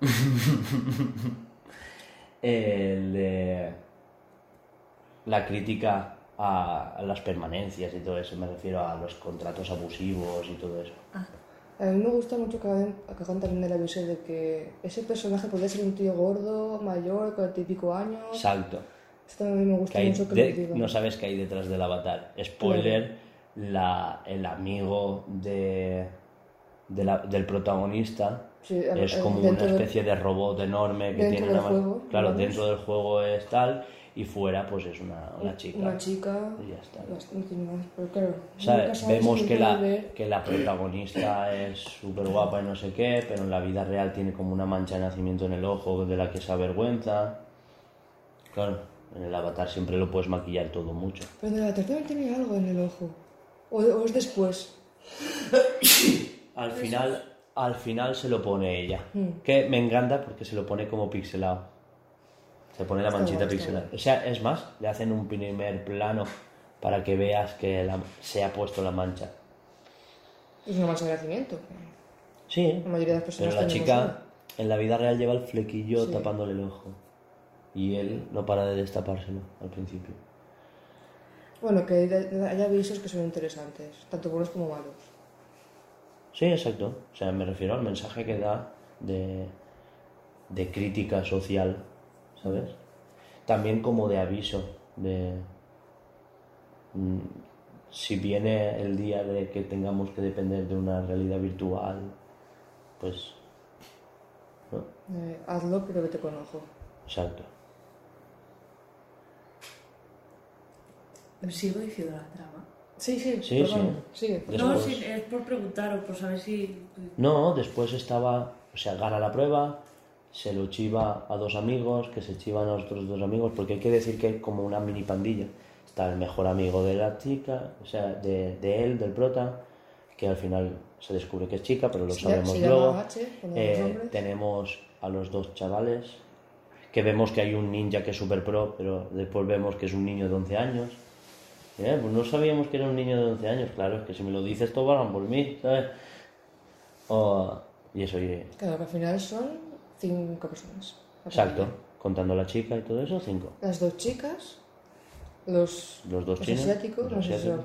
[SPEAKER 1] el de la crítica a, las permanencias y todo eso, me refiero a los contratos abusivos y todo eso.
[SPEAKER 2] A mí me gusta mucho que hagan, que hagan también el aviso de que ese personaje puede ser un tío gordo, mayor, con y pico años.
[SPEAKER 1] Exacto.
[SPEAKER 2] Esto a mí me gusta
[SPEAKER 1] Que
[SPEAKER 2] mucho que
[SPEAKER 1] de-
[SPEAKER 2] lo
[SPEAKER 1] no sabes qué hay detrás del avatar. Spoiler, la, el amigo de, de la- del protagonista
[SPEAKER 2] Sí, el-
[SPEAKER 1] es
[SPEAKER 2] el-
[SPEAKER 1] como una
[SPEAKER 2] del-
[SPEAKER 1] especie de robot enorme que tiene una
[SPEAKER 2] juego,
[SPEAKER 1] Claro,
[SPEAKER 2] digamos.
[SPEAKER 1] dentro del juego es tal y fuera pues es una, una chica.
[SPEAKER 2] Una chica.
[SPEAKER 1] Y ya está.
[SPEAKER 2] más. Pero claro, sabes
[SPEAKER 1] vemos que la,
[SPEAKER 2] ver-
[SPEAKER 1] que la protagonista es súper guapa y no sé qué, pero en la vida real tiene como una mancha de nacimiento en el ojo de la que se avergüenza. Claro, en el avatar siempre lo puedes maquillar todo mucho.
[SPEAKER 2] Pero en la tercera también tiene algo en el ojo. O, o es después.
[SPEAKER 1] Al final, al final se lo pone ella.
[SPEAKER 2] Mm.
[SPEAKER 1] Que me encanta porque se lo pone como pixelado. Se pone la manchita pixelada. O sea, es más, le hacen un primer plano para que veas que la- se ha puesto la mancha.
[SPEAKER 2] Es una mancha de nacimiento.
[SPEAKER 1] Sí,
[SPEAKER 2] La mayoría de las
[SPEAKER 1] pero
[SPEAKER 2] personas
[SPEAKER 1] la
[SPEAKER 2] tenemos
[SPEAKER 1] chica en la vida real lleva el flequillo
[SPEAKER 2] Sí.
[SPEAKER 1] tapándole el ojo. Y él no para de destapárselo al principio.
[SPEAKER 2] Bueno, que hay- hay avisos que son interesantes, tanto buenos como malos.
[SPEAKER 1] Sí, exacto. O sea, me refiero al mensaje que da de, de crítica social, ¿sabes? También como de aviso, de... mm, si viene el día de que tengamos que depender de una realidad virtual, pues... ¿no?
[SPEAKER 2] Eh, hazlo, pero vete con ojo.
[SPEAKER 1] Exacto.
[SPEAKER 3] sigo diciendo la trama.
[SPEAKER 2] Sí, sí,
[SPEAKER 1] Sí,
[SPEAKER 2] perdón,
[SPEAKER 1] sí.
[SPEAKER 2] sigue.
[SPEAKER 3] No, sí, es por preguntar o por saber si...
[SPEAKER 1] No, después estaba, o sea, gana la prueba, se lo chiva a dos amigos, que se chivan a otros dos amigos, porque hay que decir que hay como una mini pandilla. Está el mejor amigo de la chica, o sea, de, de él, del prota, que al final se descubre que es chica, pero lo
[SPEAKER 2] llama-
[SPEAKER 1] sabemos
[SPEAKER 2] llama
[SPEAKER 1] luego.
[SPEAKER 2] H,
[SPEAKER 1] Eh, tenemos a los dos chavales, que vemos que hay un ninja que es super pro, pero después vemos que es un niño de 11 años. Eh, pues no sabíamos que era un niño de 11 años, claro, es que si me lo dices todo van por mí, ¿sabes? Y eso, y-
[SPEAKER 2] Claro, que al final son cinco personas.
[SPEAKER 1] exacto, contando la chica y todo eso, cinco.
[SPEAKER 2] Las dos chicas, los,
[SPEAKER 1] Los dos
[SPEAKER 2] los
[SPEAKER 1] chinos,
[SPEAKER 2] asiáticos,
[SPEAKER 1] los
[SPEAKER 2] no sé si son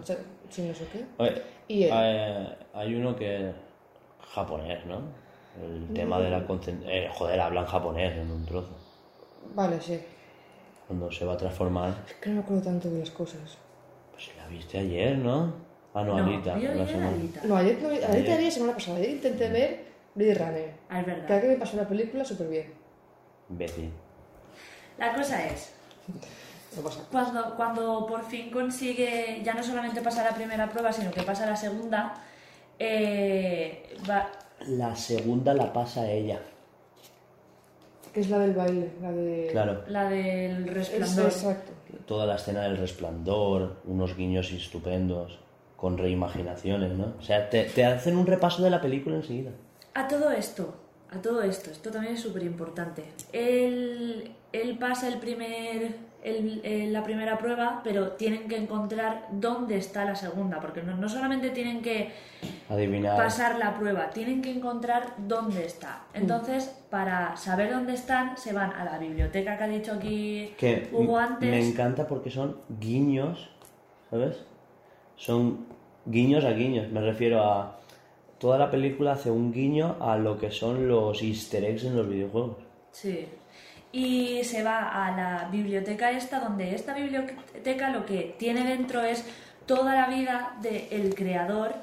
[SPEAKER 2] chinos o qué.
[SPEAKER 1] Oye,
[SPEAKER 2] Y él.
[SPEAKER 1] eh, hay uno que japonés, ¿no? El tema de la concentración... joder, hablan japonés en un trozo.
[SPEAKER 2] Vale, sí.
[SPEAKER 1] Cuando se va a transformar...
[SPEAKER 2] Es que no me acuerdo tanto de las cosas.
[SPEAKER 1] Pues si la viste ayer, ¿no? Ah, no, ahorita.
[SPEAKER 3] yo
[SPEAKER 1] la
[SPEAKER 3] vi
[SPEAKER 1] semana-
[SPEAKER 3] Alita.
[SPEAKER 2] No, ayer, no, ahorita vi la semana pasada. Ayer intenté ver Blade Runner.
[SPEAKER 3] Ah, es verdad.
[SPEAKER 2] Creo que me pasó la película súper bien.
[SPEAKER 1] Imbécil.
[SPEAKER 3] La cosa es,
[SPEAKER 2] pasa.
[SPEAKER 3] cuando, cuando por fin consigue ya no solamente pasar la primera prueba, sino que pasa la segunda, eh, va,
[SPEAKER 1] La segunda la pasa ella.
[SPEAKER 2] Que es la del baile, la de...
[SPEAKER 1] Claro.
[SPEAKER 3] la del
[SPEAKER 2] Es,
[SPEAKER 3] resplandor.
[SPEAKER 2] exacto.
[SPEAKER 1] Toda la escena del resplandor, unos guiños estupendos, con reimaginaciones, ¿no? O sea, te, te hacen un repaso de la película enseguida.
[SPEAKER 3] A todo esto, a todo esto, esto también es súper importante. Él, él pasa el primer el- el- la primera prueba, pero tienen que encontrar dónde está la segunda, porque no, no solamente tienen que
[SPEAKER 1] Adivinar.
[SPEAKER 3] pasar la prueba, tienen que encontrar dónde está.
[SPEAKER 1] Mm.
[SPEAKER 3] Entonces, para saber dónde están, se van a la biblioteca que ha dicho aquí
[SPEAKER 1] Que
[SPEAKER 3] Hugo antes.
[SPEAKER 1] me encanta porque son guiños, ¿sabes? Son guiños a guiños. Me refiero a. Toda la película hace un guiño a lo que son los easter eggs en los videojuegos.
[SPEAKER 3] Sí. Y se va a la biblioteca esta, donde esta biblioteca lo que tiene dentro es toda la vida del creador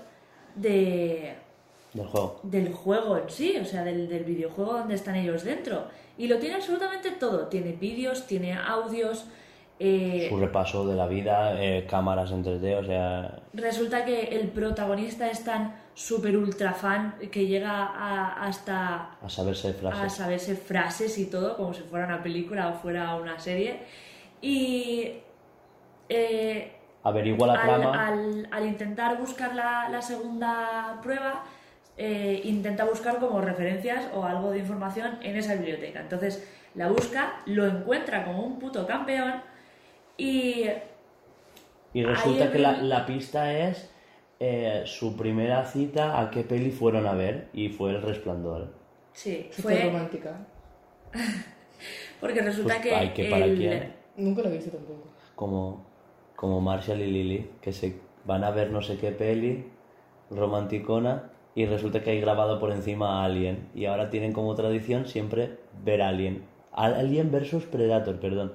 [SPEAKER 3] de,
[SPEAKER 1] Del juego.
[SPEAKER 3] del juego en sí, o sea, del, del videojuego donde están ellos dentro. Y lo tiene absolutamente todo. Tiene vídeos, tiene audios. eh,
[SPEAKER 1] Su repaso de la vida, eh, cámaras en 3D, o sea.
[SPEAKER 3] resulta que el protagonista es tan super ultra fan que llega a- hasta
[SPEAKER 1] A saberse
[SPEAKER 3] a
[SPEAKER 1] frases.
[SPEAKER 3] saberse frases y todo, como si fuera una película o fuera una serie. Y eh,
[SPEAKER 1] Averigua la trama.
[SPEAKER 3] al- al intentar buscar la, la segunda prueba, eh, intenta buscar como referencias o algo de información en esa biblioteca. Entonces la busca, lo encuentra como un puto campeón y
[SPEAKER 1] Y resulta que la, la pista es eh, su primera cita, a qué peli fueron a ver, y fue El Resplandor.
[SPEAKER 3] sí, fue
[SPEAKER 2] romántica.
[SPEAKER 3] porque resulta
[SPEAKER 1] Pues,
[SPEAKER 3] que,
[SPEAKER 1] ay, que para
[SPEAKER 3] el-
[SPEAKER 1] quién.
[SPEAKER 2] Nunca la he visto tampoco.
[SPEAKER 1] Como, como Marshall y Lily, que se van a ver no sé qué peli romanticona y resulta que hay grabado por encima a Alien. Y ahora tienen como tradición siempre ver Alien. Alien versus Predator, perdón.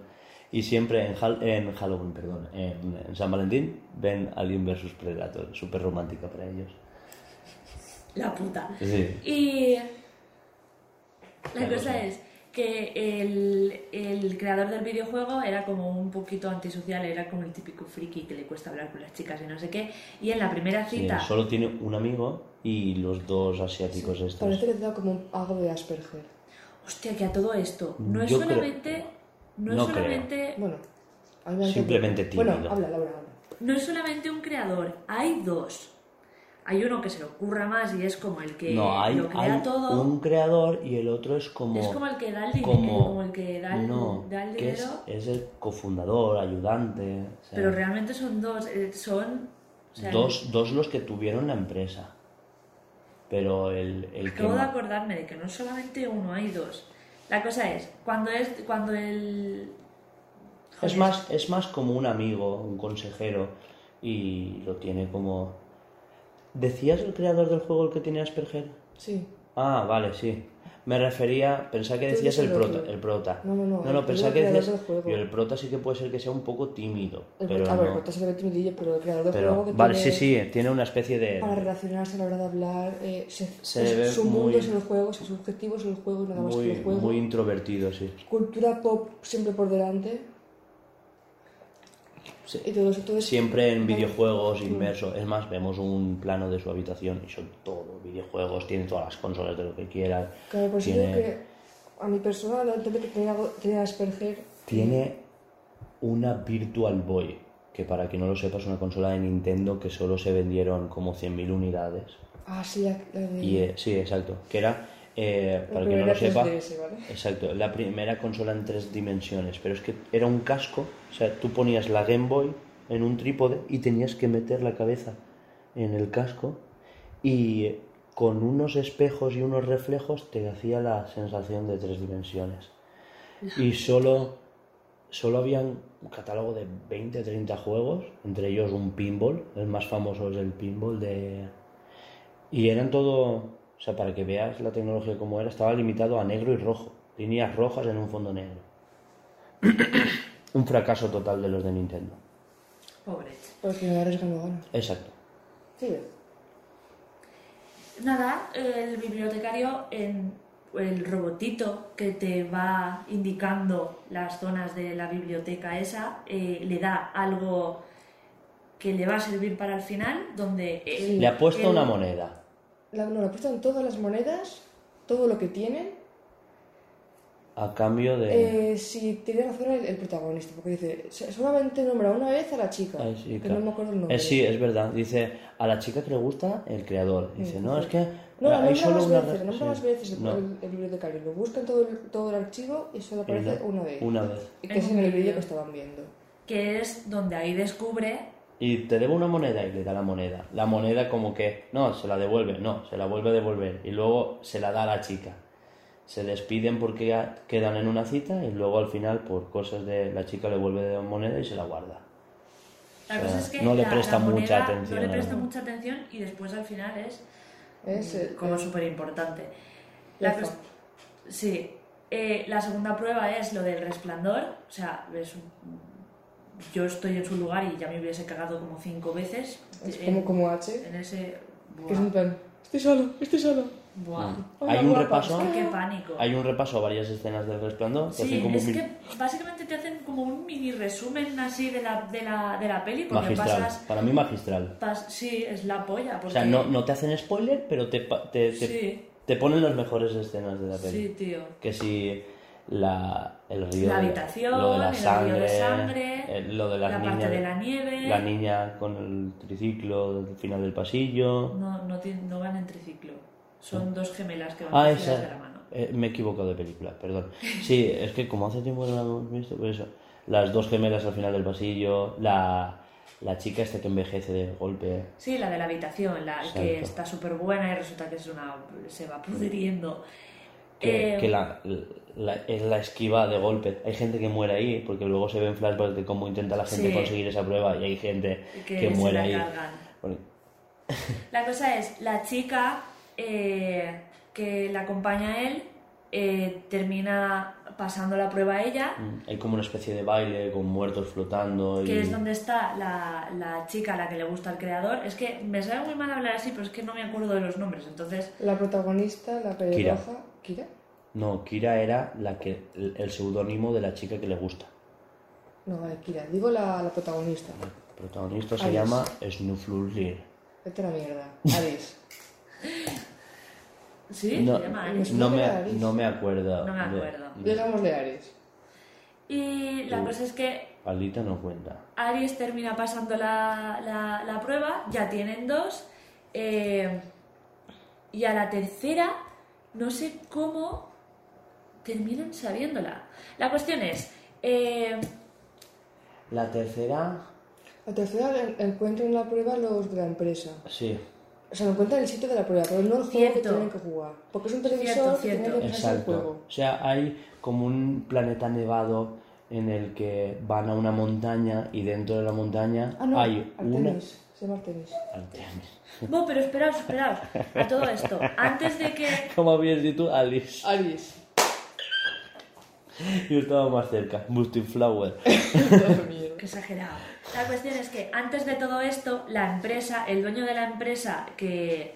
[SPEAKER 1] Y siempre en, Hal- en Halloween, perdón, en, en San Valentín ven Alien versus Predator. Súper romántica para ellos.
[SPEAKER 3] la puta.
[SPEAKER 1] Sí.
[SPEAKER 3] Y la cosa
[SPEAKER 1] sí.
[SPEAKER 3] es que el, el creador del videojuego era como un poquito antisocial, era como el típico friki que le cuesta hablar con las chicas y no sé qué. Y en la primera
[SPEAKER 1] Sí,
[SPEAKER 3] cita,
[SPEAKER 1] solo tiene un amigo y los dos asiáticos estos.
[SPEAKER 2] Parece que te da como un- algo de Asperger.
[SPEAKER 3] hostia, que a todo esto no es
[SPEAKER 1] Yo creo-
[SPEAKER 3] solamente. No,
[SPEAKER 1] No
[SPEAKER 3] es solamente,
[SPEAKER 2] Bueno,
[SPEAKER 1] Simplemente.
[SPEAKER 2] Bueno,
[SPEAKER 1] tímido.
[SPEAKER 2] habla, Laura, habla.
[SPEAKER 3] no es solamente un creador, hay dos. Hay uno que se le ocurra más y es como el que
[SPEAKER 1] no, hay,
[SPEAKER 3] lo crea
[SPEAKER 1] hay
[SPEAKER 3] todo.
[SPEAKER 1] un creador y el otro es como...
[SPEAKER 3] Es como el que da el dinero,
[SPEAKER 1] como-
[SPEAKER 3] como el que da el,
[SPEAKER 1] no,
[SPEAKER 3] da el
[SPEAKER 1] que
[SPEAKER 3] dinero.
[SPEAKER 1] es, es el cofundador, ayudante. o sea,
[SPEAKER 3] Pero realmente son dos, eh, son... o sea,
[SPEAKER 1] dos, dos los que tuvieron la empresa. Pero el, el que...
[SPEAKER 3] Acabo de acordarme de que no es solamente uno, hay dos. La cosa es, cuando es cuando el...
[SPEAKER 1] Es más, es más como un amigo, un consejero, y lo tiene como... ¿Decías el creador del juego el que tiene Asperger?
[SPEAKER 2] Sí.
[SPEAKER 1] Ah, vale, sí. Me refería, pensaba que decías el
[SPEAKER 2] el
[SPEAKER 1] prota, el prota.
[SPEAKER 2] No, no, no,
[SPEAKER 1] No, no,
[SPEAKER 2] el
[SPEAKER 1] pensaba que decías.
[SPEAKER 2] del juego.
[SPEAKER 1] y el prota sí que puede ser que sea un poco tímido.
[SPEAKER 2] El,
[SPEAKER 1] pero
[SPEAKER 2] a ver,
[SPEAKER 1] no.
[SPEAKER 2] Prota se ve timidillo, pero el creador del
[SPEAKER 1] Pero,
[SPEAKER 2] juego que
[SPEAKER 1] vale,
[SPEAKER 2] tiene
[SPEAKER 1] sí, sí, tiene una especie de.
[SPEAKER 2] Para relacionarse a la hora de hablar, eh, se,
[SPEAKER 1] Se
[SPEAKER 2] es-
[SPEAKER 1] ve
[SPEAKER 2] su
[SPEAKER 1] muy-
[SPEAKER 2] mundo es el juego, su objetivo es el juego y nada más que
[SPEAKER 1] Muy,
[SPEAKER 2] el juego.
[SPEAKER 1] muy introvertido, sí.
[SPEAKER 2] Cultura pop siempre por delante.
[SPEAKER 1] Sí.
[SPEAKER 2] Y todo eso, todo es-
[SPEAKER 1] Siempre en videojuegos inmerso. Es más, vemos un plano de su habitación y son todo videojuegos, tiene todas las consolas de lo que quieras.
[SPEAKER 2] Claro, por eso
[SPEAKER 1] tiene,
[SPEAKER 2] digo que a mi persona entiendo que tenía, Asperger.
[SPEAKER 1] tiene una Virtual Boy, que para quien no lo sepa es una consola de Nintendo que solo se vendieron como 100.000 unidades.
[SPEAKER 2] Ah, sí, la, la de...
[SPEAKER 1] Y eh, sí, exacto. Que era, eh, para no lo sepa,
[SPEAKER 2] 3DS, ¿vale?
[SPEAKER 1] exacto, la primera consola en tres dimensiones. Pero es que era un casco, o sea, tú ponías la Game Boy en un trípode y tenías que meter la cabeza en el casco y con unos espejos y unos reflejos te hacía la sensación de tres dimensiones. Y solo, solo habían un catálogo de 20 30 juegos, entre ellos un pinball, el más famoso es el pinball de... Y eran todo, o sea, para que veas la tecnología como era, estaba limitado a negro y rojo, líneas rojas en un fondo negro. un fracaso total de los de Nintendo.
[SPEAKER 3] Pobre.
[SPEAKER 2] Porque me arriesga no gana.
[SPEAKER 1] Exacto.
[SPEAKER 2] Sí,
[SPEAKER 3] Nada, el bibliotecario en el robotito que te va indicando las zonas de la biblioteca esa, eh, le da algo que le va a servir para el final, donde él-
[SPEAKER 1] Le ha puesto
[SPEAKER 3] él-
[SPEAKER 1] una moneda.
[SPEAKER 2] La, no, le apuestan todas las monedas, todo lo que tienen,
[SPEAKER 1] a cambio de...
[SPEAKER 2] Eh, sí, tiene razón el, el protagonista, porque dice, "So- solamente nombra una vez a la chica,
[SPEAKER 1] Ay, sí,
[SPEAKER 2] que
[SPEAKER 1] claro.
[SPEAKER 2] no me acuerdo el nombre.
[SPEAKER 1] Eh, sí, es verdad. Dice, a la chica que le gusta, el creador. Dice, no, es que
[SPEAKER 2] No,
[SPEAKER 1] hay
[SPEAKER 2] nombra
[SPEAKER 1] solo
[SPEAKER 2] más
[SPEAKER 1] una...
[SPEAKER 2] veces, nombra
[SPEAKER 1] sí.
[SPEAKER 2] más veces el,
[SPEAKER 1] No,
[SPEAKER 2] el, el bibliotecario. Lo busca en todo el, todo el archivo y solo aparece
[SPEAKER 1] no,
[SPEAKER 2] una vez.
[SPEAKER 1] una vez.
[SPEAKER 2] Que es
[SPEAKER 3] En
[SPEAKER 2] el
[SPEAKER 3] vídeo
[SPEAKER 2] que estaban viendo.
[SPEAKER 3] Que es donde ahí descubre
[SPEAKER 1] Y te debo una moneda y le da la moneda. La moneda como que, no, se la devuelve, no, se la vuelve a devolver. Y luego se la da a la chica. Se despiden porque ya quedan en una cita y luego al final por cosas de la chica le vuelve la moneda y se la guarda.
[SPEAKER 3] La
[SPEAKER 1] O sea,
[SPEAKER 3] cosa es que
[SPEAKER 1] no le
[SPEAKER 3] la-
[SPEAKER 1] presta
[SPEAKER 3] la
[SPEAKER 1] mucha atención
[SPEAKER 3] No le presta mucha atención y después al final es
[SPEAKER 2] Es, eh,
[SPEAKER 3] como súper importante.
[SPEAKER 2] la
[SPEAKER 3] sí. Eh, la segunda prueba es lo del resplandor. O sea, es un- yo estoy en su lugar y ya me hubiese cagado como cinco veces.
[SPEAKER 2] Es
[SPEAKER 3] en,
[SPEAKER 2] como, como H,
[SPEAKER 3] en ese...
[SPEAKER 2] que es
[SPEAKER 3] Buah,
[SPEAKER 2] en plan, estoy solo, estoy solo.
[SPEAKER 3] buah.
[SPEAKER 2] Hola,
[SPEAKER 1] Hay un
[SPEAKER 2] guapa.
[SPEAKER 1] repaso,
[SPEAKER 3] Es que qué pánico.
[SPEAKER 1] hay un repaso a varias escenas del resplandor. hacen
[SPEAKER 3] Sí,
[SPEAKER 1] como
[SPEAKER 3] es
[SPEAKER 1] un
[SPEAKER 3] que básicamente te hacen como un mini resumen así de la, de la, de la peli porque
[SPEAKER 1] magistral.
[SPEAKER 3] pasas...
[SPEAKER 1] Para mí magistral.
[SPEAKER 3] pas- sí, es la polla.
[SPEAKER 1] O sea, no, no te hacen spoiler, pero te, pa- te, te,
[SPEAKER 3] Sí.
[SPEAKER 1] te ponen las mejores escenas de la peli.
[SPEAKER 3] Sí, tío.
[SPEAKER 1] Que si la, el río
[SPEAKER 3] La
[SPEAKER 1] de-
[SPEAKER 3] habitación,
[SPEAKER 1] lo de la
[SPEAKER 3] el río
[SPEAKER 1] sangre,
[SPEAKER 3] de sangre,
[SPEAKER 1] eh, lo de las
[SPEAKER 3] la parte
[SPEAKER 1] niñas-
[SPEAKER 3] de la nieve.
[SPEAKER 1] la niña con el triciclo del final del pasillo.
[SPEAKER 3] No, no, no van en triciclo. Son dos gemelas que van
[SPEAKER 1] Ah, esa.
[SPEAKER 3] de la mano.
[SPEAKER 1] eh, me he equivocado de película, perdón. Sí, es que como hace tiempo que no la hemos visto, por eso. Las dos gemelas al final del pasillo, la, la chica esta que envejece de golpe.
[SPEAKER 3] Sí, la de la habitación, la
[SPEAKER 1] Exacto.
[SPEAKER 3] que está súper buena y resulta que es una, se va pudriendo.
[SPEAKER 1] Que,
[SPEAKER 3] Eh,
[SPEAKER 1] que la, la, es la esquiva de golpe. Hay gente que muere ahí, porque luego se ven flashbacks de cómo intenta la gente
[SPEAKER 3] Sí.
[SPEAKER 1] conseguir esa prueba y hay gente
[SPEAKER 3] que,
[SPEAKER 1] que, muere
[SPEAKER 3] la
[SPEAKER 1] ahí. Bueno,
[SPEAKER 3] La cosa es, la chica eh, que la acompaña a él eh, termina pasando la prueba a ella,
[SPEAKER 1] hay como una especie de baile con muertos flotando. Y...
[SPEAKER 3] que es donde está la, la chica a la que le gusta el creador. Es que me sabe muy mal hablar así, pero es que no me acuerdo de los nombres. Entonces,
[SPEAKER 2] La protagonista, la
[SPEAKER 1] Kira.
[SPEAKER 2] pelirroja, ¿Kira?
[SPEAKER 1] No, Kira era la que, el, el seudónimo de la chica que le gusta.
[SPEAKER 2] No, vale, Kira. Digo la, la protagonista.
[SPEAKER 1] La protagonista se
[SPEAKER 2] Alice.
[SPEAKER 1] llama Snuflurlir.
[SPEAKER 2] Vete a la mierda. Alice.
[SPEAKER 3] ¿sí?
[SPEAKER 1] No,
[SPEAKER 3] Se llama
[SPEAKER 2] suena
[SPEAKER 1] no, me, no me acuerdo.
[SPEAKER 3] No me
[SPEAKER 1] de-
[SPEAKER 3] acuerdo.
[SPEAKER 1] de-.
[SPEAKER 3] Y la cosa es que
[SPEAKER 1] Alita no cuenta.
[SPEAKER 3] Aries termina pasando la, la- la prueba, ya tienen dos. eh, y a la tercera, no sé cómo terminan sabiéndola. La cuestión es, eh,
[SPEAKER 1] La tercera,
[SPEAKER 2] La tercera en- encuentran la prueba los de la empresa.
[SPEAKER 1] sí,
[SPEAKER 2] O sea, encuentran el sitio de la prueba, pero no el juego que
[SPEAKER 3] Cierto.
[SPEAKER 2] tienen que jugar. Porque es un televisor
[SPEAKER 3] Cierto,
[SPEAKER 2] que tiene
[SPEAKER 3] cierto.
[SPEAKER 2] que pasarse el
[SPEAKER 1] exacto.
[SPEAKER 2] juego.
[SPEAKER 1] O sea, hay como un planeta nevado en el que van a una montaña y dentro de la montaña
[SPEAKER 2] Ah, no,
[SPEAKER 1] hay una...
[SPEAKER 2] Se llama Artemis.
[SPEAKER 1] Artemis.
[SPEAKER 3] bueno, pero esperaos, esperaos, a todo esto, antes de que...
[SPEAKER 1] ¿Cómo habías dicho Alice?
[SPEAKER 2] Aries.
[SPEAKER 1] Yo estaba más cerca. Busting Flower.
[SPEAKER 3] Qué exagerado. La cuestión es que antes de todo esto, la empresa, el dueño de la empresa que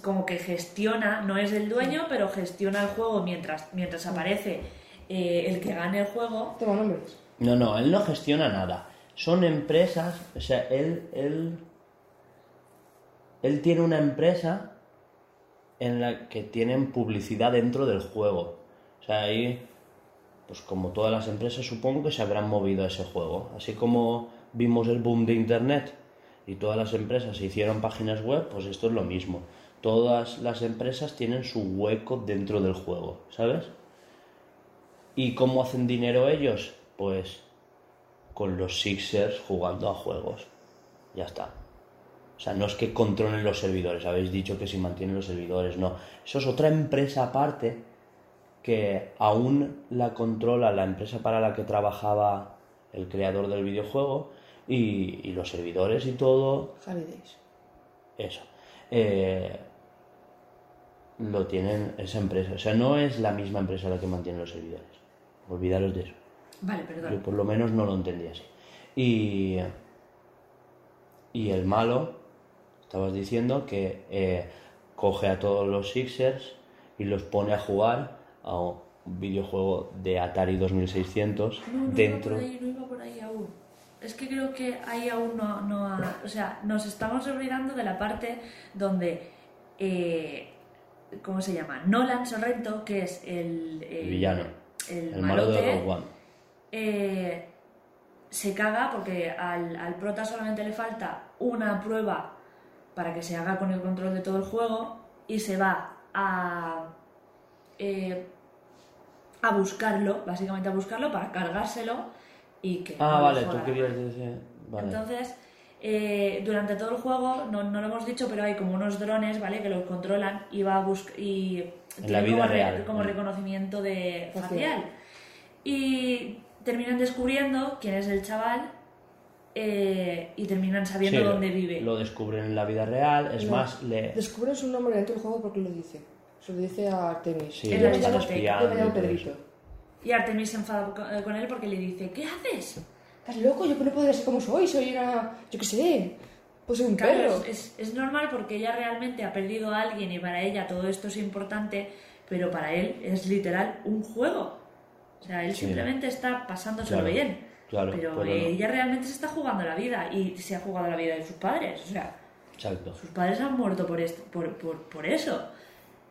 [SPEAKER 3] como que gestiona, no es el dueño, pero gestiona el juego mientras, mientras aparece eh, el que gane el juego.
[SPEAKER 2] Toma nombres.
[SPEAKER 1] No, no, él no gestiona nada. Son empresas, o sea, él, él, él tiene una empresa en la que tienen publicidad dentro del juego. O sea, ahí, pues como todas las empresas, supongo que se habrán movido a ese juego. Así como vimos el boom de Internet y todas las empresas se hicieron páginas web, pues esto es lo mismo. Todas las empresas tienen su hueco dentro del juego, ¿sabes? ¿Y cómo hacen dinero ellos? Pues con los Sixers jugando a juegos. Ya está. O sea, no es que controlen los servidores, habéis dicho que si mantienen los servidores, no. Eso es otra empresa aparte que aún la controla la empresa para la que trabajaba el creador del videojuego y, y los servidores y todo,
[SPEAKER 2] Holidays.
[SPEAKER 1] eso. Eh, lo tienen esa empresa. O sea, no es la misma empresa la que mantiene los servidores. Olvidaros de eso.
[SPEAKER 3] Vale,
[SPEAKER 1] Yo
[SPEAKER 3] perdón.
[SPEAKER 1] por lo menos no lo entendí así. Y, y el malo, estabas diciendo que eh, coge a todos los Sixers y los pone a jugar a un videojuego de Atari 2600
[SPEAKER 3] No, no
[SPEAKER 1] dentro...
[SPEAKER 3] iba por ahí, no iba por ahí aún. Es que creo que ahí aún no, no ha- O sea, nos estamos olvidando de la parte donde eh, ¿cómo se llama? Nolan Sorrento, que es el,
[SPEAKER 1] El villano.
[SPEAKER 3] el,
[SPEAKER 1] El malo de Rogue One.
[SPEAKER 3] eh, se caga porque al, al prota solamente le falta una prueba para que se haga con el control de todo el juego y se va a eh, a buscarlo, básicamente a buscarlo para cargárselo y que
[SPEAKER 1] Ah,
[SPEAKER 3] no le
[SPEAKER 1] vale, tú querías decir... Vale.
[SPEAKER 3] Entonces, eh, durante todo el juego, no, no lo hemos dicho, pero hay como unos drones, ¿vale? Que los controlan y va a buscar. Y
[SPEAKER 1] En la vida
[SPEAKER 3] como, re-
[SPEAKER 1] real.
[SPEAKER 3] como
[SPEAKER 1] Mm.
[SPEAKER 3] reconocimiento de
[SPEAKER 2] Facial.
[SPEAKER 3] facial. Y terminan descubriendo quién es el chaval eh, y terminan sabiendo
[SPEAKER 1] Sí,
[SPEAKER 3] dónde vive.
[SPEAKER 1] Lo descubren en la vida real, es
[SPEAKER 2] No,
[SPEAKER 1] más, le...
[SPEAKER 2] Descubre su nombre dentro del juego porque lo dice. Se lo dice a Artemis.
[SPEAKER 1] Sí,
[SPEAKER 2] me
[SPEAKER 3] están
[SPEAKER 2] llamo-
[SPEAKER 1] espiando y todo
[SPEAKER 2] Pedrito.
[SPEAKER 1] eso.
[SPEAKER 3] Y Artemis se enfada co- eh, con él porque le dice: ¿Qué haces?
[SPEAKER 2] ¿Estás loco? Yo que no podría ser como soy. Soy una... Yo qué sé. Pues soy un
[SPEAKER 3] Claro,
[SPEAKER 2] perro.
[SPEAKER 3] es, es normal porque ella realmente ha perdido a alguien y para ella todo esto es importante, pero para él es literal un juego. O sea, él
[SPEAKER 1] Sí.
[SPEAKER 3] simplemente está pasándoselo
[SPEAKER 1] Claro,
[SPEAKER 3] bien.
[SPEAKER 1] claro,
[SPEAKER 3] pero
[SPEAKER 1] pero no.
[SPEAKER 3] ella realmente se está jugando la vida y se ha jugado la vida de sus padres. O sea,
[SPEAKER 1] Exacto.
[SPEAKER 3] sus padres han muerto por, esto, por, por, por eso.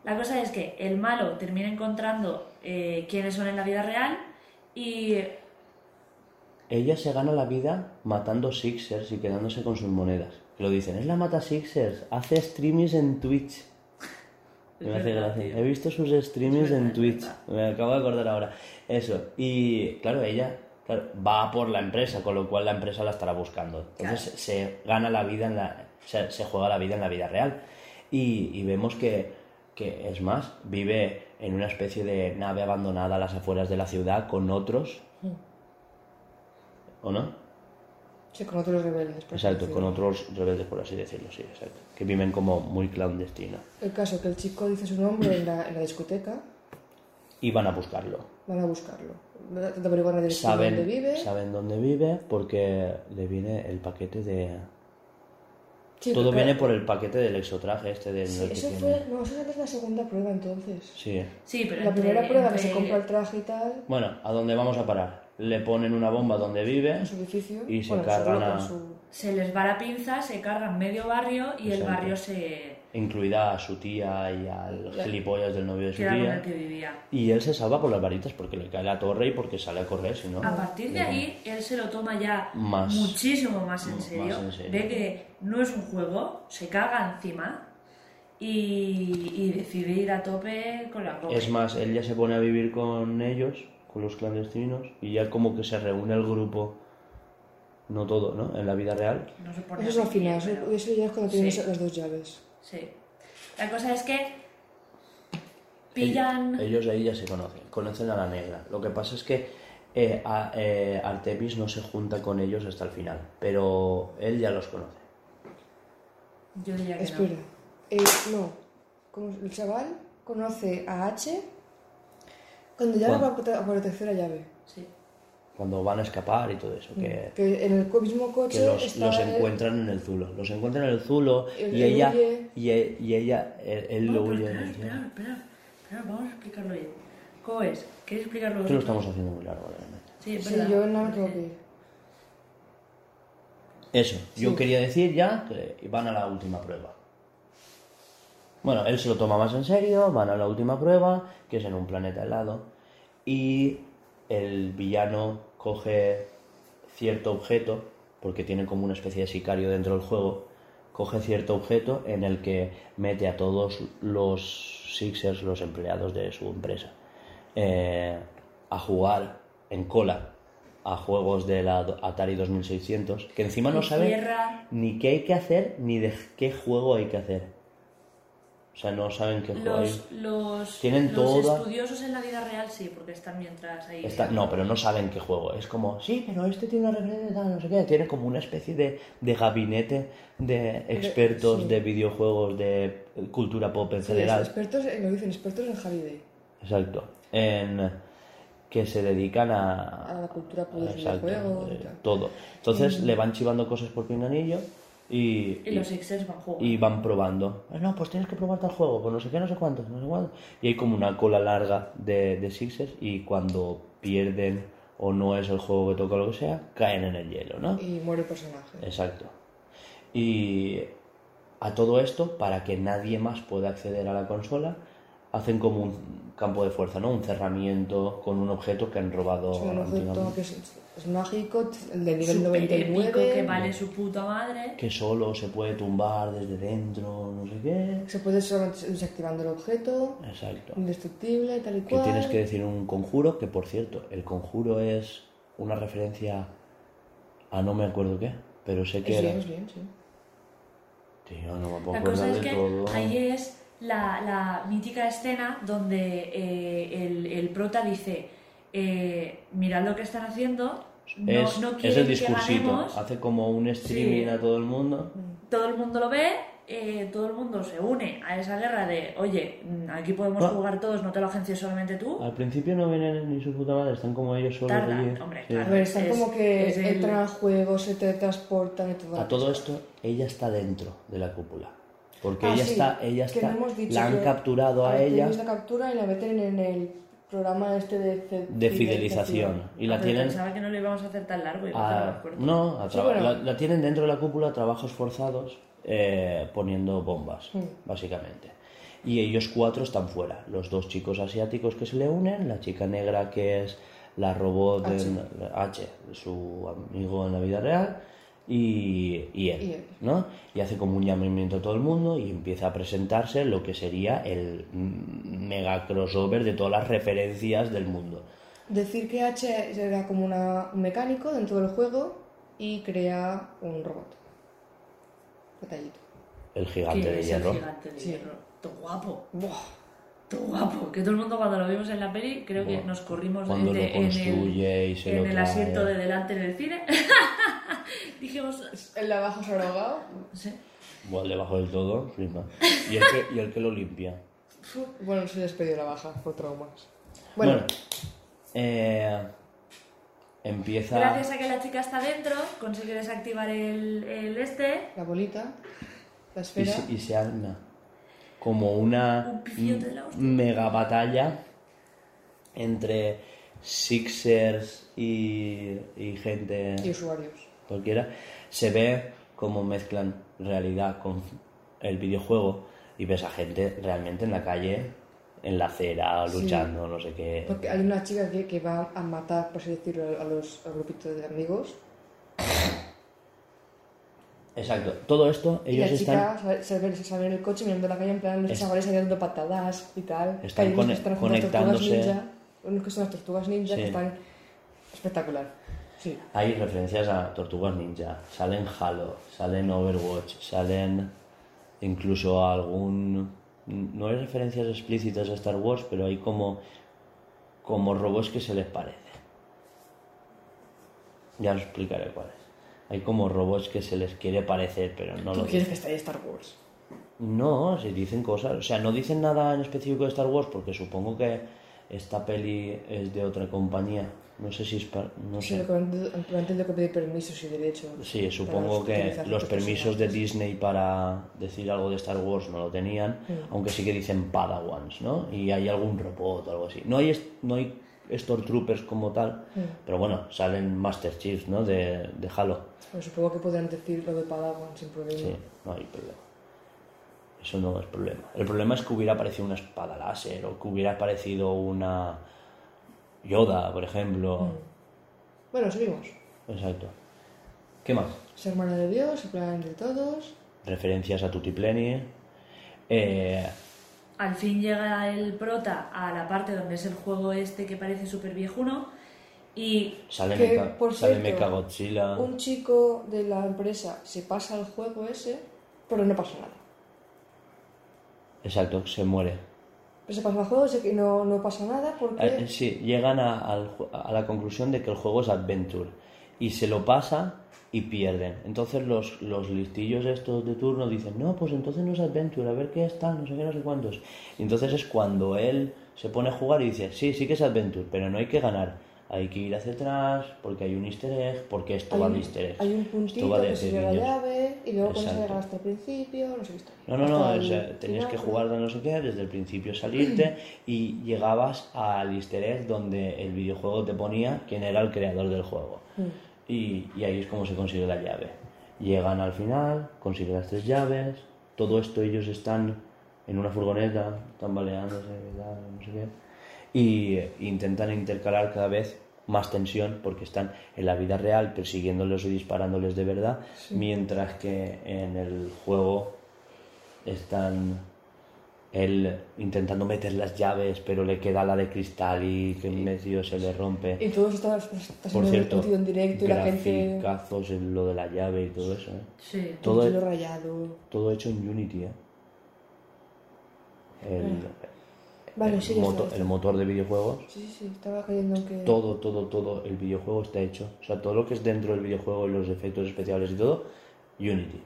[SPEAKER 3] La cosa es que el malo termina encontrando eh, quiénes son en la vida real y
[SPEAKER 1] Ella se gana la vida matando Sixers y quedándose con sus monedas. Que lo dicen, es la mata Sixers, hace streamings en Twitch. Me hace gracia. He visto sus streamings
[SPEAKER 3] verdad,
[SPEAKER 1] en Twitch. Me acabo de acordar ahora. Eso. Y claro, ella claro, va por la empresa, con lo cual la empresa la estará buscando. Entonces
[SPEAKER 3] Claro.
[SPEAKER 1] se gana la vida en la. Se, se juega la vida en la vida real. Y, y vemos que, que, es más, vive en una especie de nave abandonada a las afueras de la ciudad con otros. ¿O no?
[SPEAKER 2] Sí, con otros rebeldes. por así
[SPEAKER 1] Exacto, con otros rebeldes, por así decirlo, sí, exacto. Que viven como muy clandestinos.
[SPEAKER 2] El caso que el chico dice su nombre en la, en la discoteca,
[SPEAKER 1] Y van a buscarlo.
[SPEAKER 2] van a buscarlo.
[SPEAKER 1] Saben,
[SPEAKER 2] donde vive.
[SPEAKER 1] saben dónde vive porque le viene el paquete de...
[SPEAKER 2] Sí,
[SPEAKER 1] Todo
[SPEAKER 2] pero-
[SPEAKER 1] viene por el paquete del exotraje este del
[SPEAKER 2] Sí, eso fue. No, eso es la segunda prueba entonces.
[SPEAKER 1] Sí.
[SPEAKER 3] sí, pero
[SPEAKER 2] La
[SPEAKER 3] entre-
[SPEAKER 2] primera prueba que se compra el traje y tal,
[SPEAKER 1] Bueno, ¿a dónde vamos a parar? Le ponen una bomba donde vive
[SPEAKER 2] en su edificio.
[SPEAKER 1] y se
[SPEAKER 2] bueno,
[SPEAKER 1] cargan a...
[SPEAKER 2] su-
[SPEAKER 3] se les va la pinza, se cargan medio barrio y el barrio se
[SPEAKER 1] Incluida a su tía y al gilipollas del novio de su
[SPEAKER 3] queda con el
[SPEAKER 1] tía.
[SPEAKER 3] que vivía.
[SPEAKER 1] Y él se salva por las varitas porque le cae la torre y porque sale a correr, si no...
[SPEAKER 3] A partir de ahí, él se lo toma ya
[SPEAKER 1] Más.
[SPEAKER 3] muchísimo más en
[SPEAKER 1] Más
[SPEAKER 3] serio.
[SPEAKER 1] en serio.
[SPEAKER 3] Ve que no es un juego, se caga encima y, y decide ir a tope con la copa.
[SPEAKER 1] Es más, él ya se pone a vivir con ellos, con los clandestinos, y ya como que se reúne el grupo, no todo, ¿no? En la vida real.
[SPEAKER 3] No se pone
[SPEAKER 2] Eso es al final, eso,
[SPEAKER 3] pero-
[SPEAKER 2] eso ya es cuando tienes
[SPEAKER 3] Sí.
[SPEAKER 2] las dos llaves.
[SPEAKER 3] Sí. La cosa es que pillan...
[SPEAKER 1] Ellos ahí ya se conocen, conocen a la negra. Lo que pasa es que eh, a- eh, Artemis no se junta con ellos hasta el final, pero él ya los conoce.
[SPEAKER 3] Yo diría que
[SPEAKER 2] Espera.
[SPEAKER 3] no.
[SPEAKER 2] Eh, no. Como el chaval conoce a H cuando ya va por, por la tercera llave.
[SPEAKER 3] Sí.
[SPEAKER 1] Cuando van a escapar y todo eso, que,
[SPEAKER 2] Que en el co- mismo coche
[SPEAKER 1] que los,
[SPEAKER 2] está
[SPEAKER 1] los
[SPEAKER 2] él-
[SPEAKER 1] encuentran en el Zulo. Los encuentran en el Zulo
[SPEAKER 2] Él-
[SPEAKER 1] y ella,
[SPEAKER 2] huye.
[SPEAKER 1] y, e- y ella, él, él lo huye.
[SPEAKER 3] espera, espera, espera, espera, vamos a explicarlo bien. ¿Cómo es? ¿Quieres explicarlo
[SPEAKER 1] que lo estamos haciendo muy largo, realmente.
[SPEAKER 3] Sí,
[SPEAKER 2] Sí, yo no me tengo que ir.
[SPEAKER 1] Eso, yo quería decir ya que van a la última prueba. Bueno, él se lo toma más en serio, van a la última prueba, que es en un planeta helado, y el villano coge cierto objeto, porque tiene como una especie de sicario dentro del juego, coge cierto objeto en el que mete a todos los Sixers, los empleados de su empresa, eh, a jugar en cola a juegos de la Atari 2600, que encima no sabe ni qué hay que hacer ni de qué juego hay que hacer. O sea, no saben qué juego hay.
[SPEAKER 3] Los, los,
[SPEAKER 1] Tienen
[SPEAKER 3] los
[SPEAKER 1] toda-
[SPEAKER 3] estudiosos en la vida real sí, porque están mientras ahí.
[SPEAKER 1] Está- no, pero no saben qué juego. Es como, sí, pero este tiene una referencia, no sé qué. Tiene como una especie de, de gabinete de expertos
[SPEAKER 2] sí.
[SPEAKER 1] de videojuegos, de cultura pop en
[SPEAKER 2] Sí,
[SPEAKER 1] general.
[SPEAKER 2] expertos, lo dicen, expertos en Javi Day.
[SPEAKER 1] Exacto. En, que se dedican a,
[SPEAKER 2] A la cultura pop
[SPEAKER 1] Exacto,
[SPEAKER 2] videojuegos
[SPEAKER 1] todo. Entonces le van chivando cosas por pinganillo y,
[SPEAKER 3] Y los Sixers van jugando.
[SPEAKER 1] y van probando. "Ah, No, pues tienes que probar tal juego, pues no sé qué, no sé cuántos, no sé cuántos. Y hay como una cola larga de, de Sixers y cuando pierden o no es el juego que toca o lo que sea, caen en el hielo, ¿no?
[SPEAKER 2] Y muere el personaje.
[SPEAKER 1] Exacto. Y a todo esto, para que nadie más pueda acceder a la consola, hacen como un campo de fuerza, ¿no? Un cerramiento con un objeto que han robado
[SPEAKER 2] Es un objeto
[SPEAKER 1] antiguamente.
[SPEAKER 2] que es, es mágico, el de nivel
[SPEAKER 3] Súper
[SPEAKER 2] 99.
[SPEAKER 3] épico, que vale su puta madre.
[SPEAKER 1] que solo se puede tumbar desde dentro, no sé qué.
[SPEAKER 2] Se puede solamente desactivando el objeto,
[SPEAKER 1] Exacto.
[SPEAKER 2] indestructible, tal y
[SPEAKER 1] Que
[SPEAKER 2] cual.
[SPEAKER 1] tienes que decir un conjuro, que por cierto, el conjuro es una referencia a no me acuerdo qué, pero sé que
[SPEAKER 2] Es
[SPEAKER 1] era.
[SPEAKER 2] bien, es bien, sí.
[SPEAKER 1] Tío, no me puedo
[SPEAKER 3] La cosa
[SPEAKER 1] acordar
[SPEAKER 3] es
[SPEAKER 1] de
[SPEAKER 3] que
[SPEAKER 1] todo.
[SPEAKER 3] ahí es la, la mítica escena donde eh, el, el prota dice, eh, mirad lo que están haciendo, no,
[SPEAKER 1] es,
[SPEAKER 3] no
[SPEAKER 1] es
[SPEAKER 3] quieren
[SPEAKER 1] el
[SPEAKER 3] que
[SPEAKER 1] discursito,
[SPEAKER 3] ganemos,
[SPEAKER 1] hace como un streaming
[SPEAKER 3] Sí.
[SPEAKER 1] a todo el mundo.
[SPEAKER 3] todo el mundo lo ve, eh, todo el mundo se une a esa guerra de, oye, mm, aquí podemos
[SPEAKER 1] Ah.
[SPEAKER 3] jugar todos, no te lo agencies solamente tú.
[SPEAKER 1] Al principio no vienen ni su puta madre, están como ellos solos
[SPEAKER 3] Tarda,
[SPEAKER 1] allí.
[SPEAKER 3] hombre,
[SPEAKER 1] Sí.
[SPEAKER 3] claro.
[SPEAKER 2] A ver, están
[SPEAKER 3] Es-
[SPEAKER 2] como que
[SPEAKER 3] es el-
[SPEAKER 2] entran al juego, se teletransportan y todo.
[SPEAKER 1] A todo esto, ella está dentro de la cúpula. Porque
[SPEAKER 2] Ah,
[SPEAKER 1] ella
[SPEAKER 2] sí,
[SPEAKER 1] está, ella está,
[SPEAKER 2] no hemos dicho
[SPEAKER 1] la han capturado a ella
[SPEAKER 2] ellos la captura y la meten en el programa este de, ce-
[SPEAKER 1] de fidelización. Y la
[SPEAKER 3] Ah,
[SPEAKER 1] tienen
[SPEAKER 3] Pensaba que no lo íbamos a hacer tan largo y
[SPEAKER 1] a-
[SPEAKER 3] corto.
[SPEAKER 1] no, a
[SPEAKER 2] Sí,
[SPEAKER 1] la, la tienen dentro de la cúpula trabajos forzados eh, poniendo bombas,
[SPEAKER 2] Mm.
[SPEAKER 1] básicamente. Y ellos cuatro están fuera. Los dos chicos asiáticos que se le unen, la chica negra que es la robot de
[SPEAKER 2] H.
[SPEAKER 1] H, su amigo en la vida real, y, y él,
[SPEAKER 2] Y él.
[SPEAKER 1] ¿no? Y hace como un llamamiento a todo el mundo y empieza a presentarse lo que sería el mm, mega crossover de todas las referencias del mundo.
[SPEAKER 2] Decir que H era como una- un mecánico dentro del juego y crea un robot. Detallito.
[SPEAKER 1] El gigante de
[SPEAKER 3] es
[SPEAKER 1] hierro.
[SPEAKER 3] el gigante de
[SPEAKER 2] Sí.
[SPEAKER 3] hierro. Todo guapo.
[SPEAKER 2] Buah.
[SPEAKER 3] Todo guapo. Que todo el mundo cuando lo vimos en la peli, creo que nos corrimos
[SPEAKER 1] Cuando
[SPEAKER 3] de-
[SPEAKER 1] lo
[SPEAKER 3] en
[SPEAKER 1] construye
[SPEAKER 3] el,
[SPEAKER 1] y se
[SPEAKER 3] en
[SPEAKER 1] lo
[SPEAKER 3] el asiento de delante en el cine. Dijimos,
[SPEAKER 2] El de abajo se ha ahogado.
[SPEAKER 3] sí.
[SPEAKER 1] Bueno, debajo del todo, flipa. Y el que, y el que lo limpia.
[SPEAKER 2] Bueno, se les pidió la baja por traumas.
[SPEAKER 1] Bueno,
[SPEAKER 2] Bueno,
[SPEAKER 1] eh, empieza.
[SPEAKER 3] Gracias a que la chica está dentro, consigue desactivar el, el este.
[SPEAKER 2] la bolita, la
[SPEAKER 1] Y
[SPEAKER 2] esfera.
[SPEAKER 1] se, y se arma como una
[SPEAKER 3] Un pifiote de la hostia.
[SPEAKER 1] mega batalla entre Sixers y, y gente
[SPEAKER 2] y usuarios.
[SPEAKER 1] Cualquiera. Se ve como mezclan realidad con el videojuego y ves a gente realmente en la calle, en la acera,
[SPEAKER 2] Sí.
[SPEAKER 1] luchando, no sé qué.
[SPEAKER 2] Porque hay una chica que, que va a matar, por así decirlo, a los al grupito de amigos.
[SPEAKER 1] Exacto. Todo esto,
[SPEAKER 2] y
[SPEAKER 1] ellos
[SPEAKER 2] la
[SPEAKER 1] están
[SPEAKER 2] chica se ve, se en el coche mirando la calle en plan, los
[SPEAKER 1] Es-
[SPEAKER 2] chavales ahí dando patadas y tal.
[SPEAKER 1] Están
[SPEAKER 2] que están
[SPEAKER 1] conectándose.
[SPEAKER 2] ninja, unos que son las tortugas ninja
[SPEAKER 1] Sí.
[SPEAKER 2] que están espectacular. Sí.
[SPEAKER 1] Hay referencias a Tortugas Ninja, salen Halo, salen Overwatch, salen incluso algún... No hay referencias explícitas a Star Wars, pero hay como, como robots que se les parece. Ya os explicaré cuáles. Hay como robots que se les quiere parecer, pero no
[SPEAKER 2] ¿Tú
[SPEAKER 1] lo
[SPEAKER 2] quieres
[SPEAKER 1] dicen.
[SPEAKER 2] que esté Star Wars?
[SPEAKER 1] No, si dicen cosas, o sea, no dicen nada en específico de Star Wars porque supongo que esta peli es de otra compañía. No sé si es pa- no
[SPEAKER 2] Sí,
[SPEAKER 1] sé.
[SPEAKER 2] lo que han lo han tenido que pedir permisos y derechos.
[SPEAKER 1] Sí, supongo
[SPEAKER 2] para
[SPEAKER 1] que los permisos de. Disney para decir algo de Star Wars no lo tenían,
[SPEAKER 2] Mm.
[SPEAKER 1] aunque sí que dicen Padawans, ¿no? Y hay algún robot o algo así. No hay, no hay Stormtroopers como tal,
[SPEAKER 2] Mm.
[SPEAKER 1] pero bueno, salen Master Chiefs, ¿no? De, de Halo.
[SPEAKER 2] Pero supongo que podrán decir lo de Padawan sin problema.
[SPEAKER 1] Sí, no hay problema. Eso no es problema. El problema es que hubiera aparecido una espada láser o que hubiera aparecido una Yoda, por ejemplo.
[SPEAKER 2] Bueno, seguimos.
[SPEAKER 1] Exacto. ¿Qué más?
[SPEAKER 2] Ser hermana de Dios, el plan de todos.
[SPEAKER 1] Referencias a Tutipleni. Eh,
[SPEAKER 3] Al fin llega el prota a la parte donde es el juego este que parece súper viejuno y
[SPEAKER 1] Sale,
[SPEAKER 2] Que,
[SPEAKER 1] Mecha,
[SPEAKER 2] por
[SPEAKER 1] sale
[SPEAKER 2] cierto,
[SPEAKER 1] Mecha Godzilla.
[SPEAKER 2] Un chico de la empresa se pasa al juego ese, pero no pasa nada.
[SPEAKER 1] Exacto, se muere.
[SPEAKER 2] Pero se pasa al juego que no, no pasa nada porque...
[SPEAKER 1] Eh, sí, llegan a, a la conclusión de que el juego es Adventure. Y se lo pasa y pierden. Entonces los, los listillos estos de turno dicen, no, pues entonces no es Adventure, a ver qué está, no sé qué, no sé cuántos. Y entonces es cuando él se pone a jugar y dice, sí, sí que es Adventure, pero no hay que ganar. Hay que ir hacia atrás, porque hay un easter egg, porque esto
[SPEAKER 2] hay,
[SPEAKER 1] va
[SPEAKER 2] un,
[SPEAKER 1] de easter eggs.
[SPEAKER 2] hay un puntito
[SPEAKER 1] va de-
[SPEAKER 2] que la llave y luego cuando se hasta el principio, no sé qué está.
[SPEAKER 1] No, no, no, o sea, tenías que jugar de no sé qué, desde el principio salirte y llegabas al easter egg donde el videojuego te ponía quién era el creador del juego.
[SPEAKER 2] Mm.
[SPEAKER 1] Y, y ahí es como se consigue la llave. Llegan al final, consiguen las tres llaves, todo esto ellos están en una furgoneta, tambaleándose no sé qué. Y intentan intercalar cada vez más tensión porque están en la vida real persiguiéndolos y disparándoles de verdad, mientras que en el juego están él intentando meter las llaves, pero le queda la de cristal y que en medio se le rompe.
[SPEAKER 2] Y todo está, está
[SPEAKER 1] Por
[SPEAKER 2] siendo
[SPEAKER 1] cierto,
[SPEAKER 2] en directo y la gente.
[SPEAKER 1] graficazos en lo de la llave y todo eso. ¿eh?
[SPEAKER 3] Sí.
[SPEAKER 1] Todo,
[SPEAKER 2] rayado.
[SPEAKER 1] todo hecho en Unity. ¿eh? El,
[SPEAKER 2] Vale,
[SPEAKER 1] el
[SPEAKER 2] sí,
[SPEAKER 1] motor,
[SPEAKER 2] está.
[SPEAKER 1] el motor de videojuegos,
[SPEAKER 2] Sí, sí, sí, estaba cayendo en que.
[SPEAKER 1] todo, todo, todo el videojuego está hecho. O sea, todo lo que es dentro del videojuego, los efectos especiales y todo, Unity.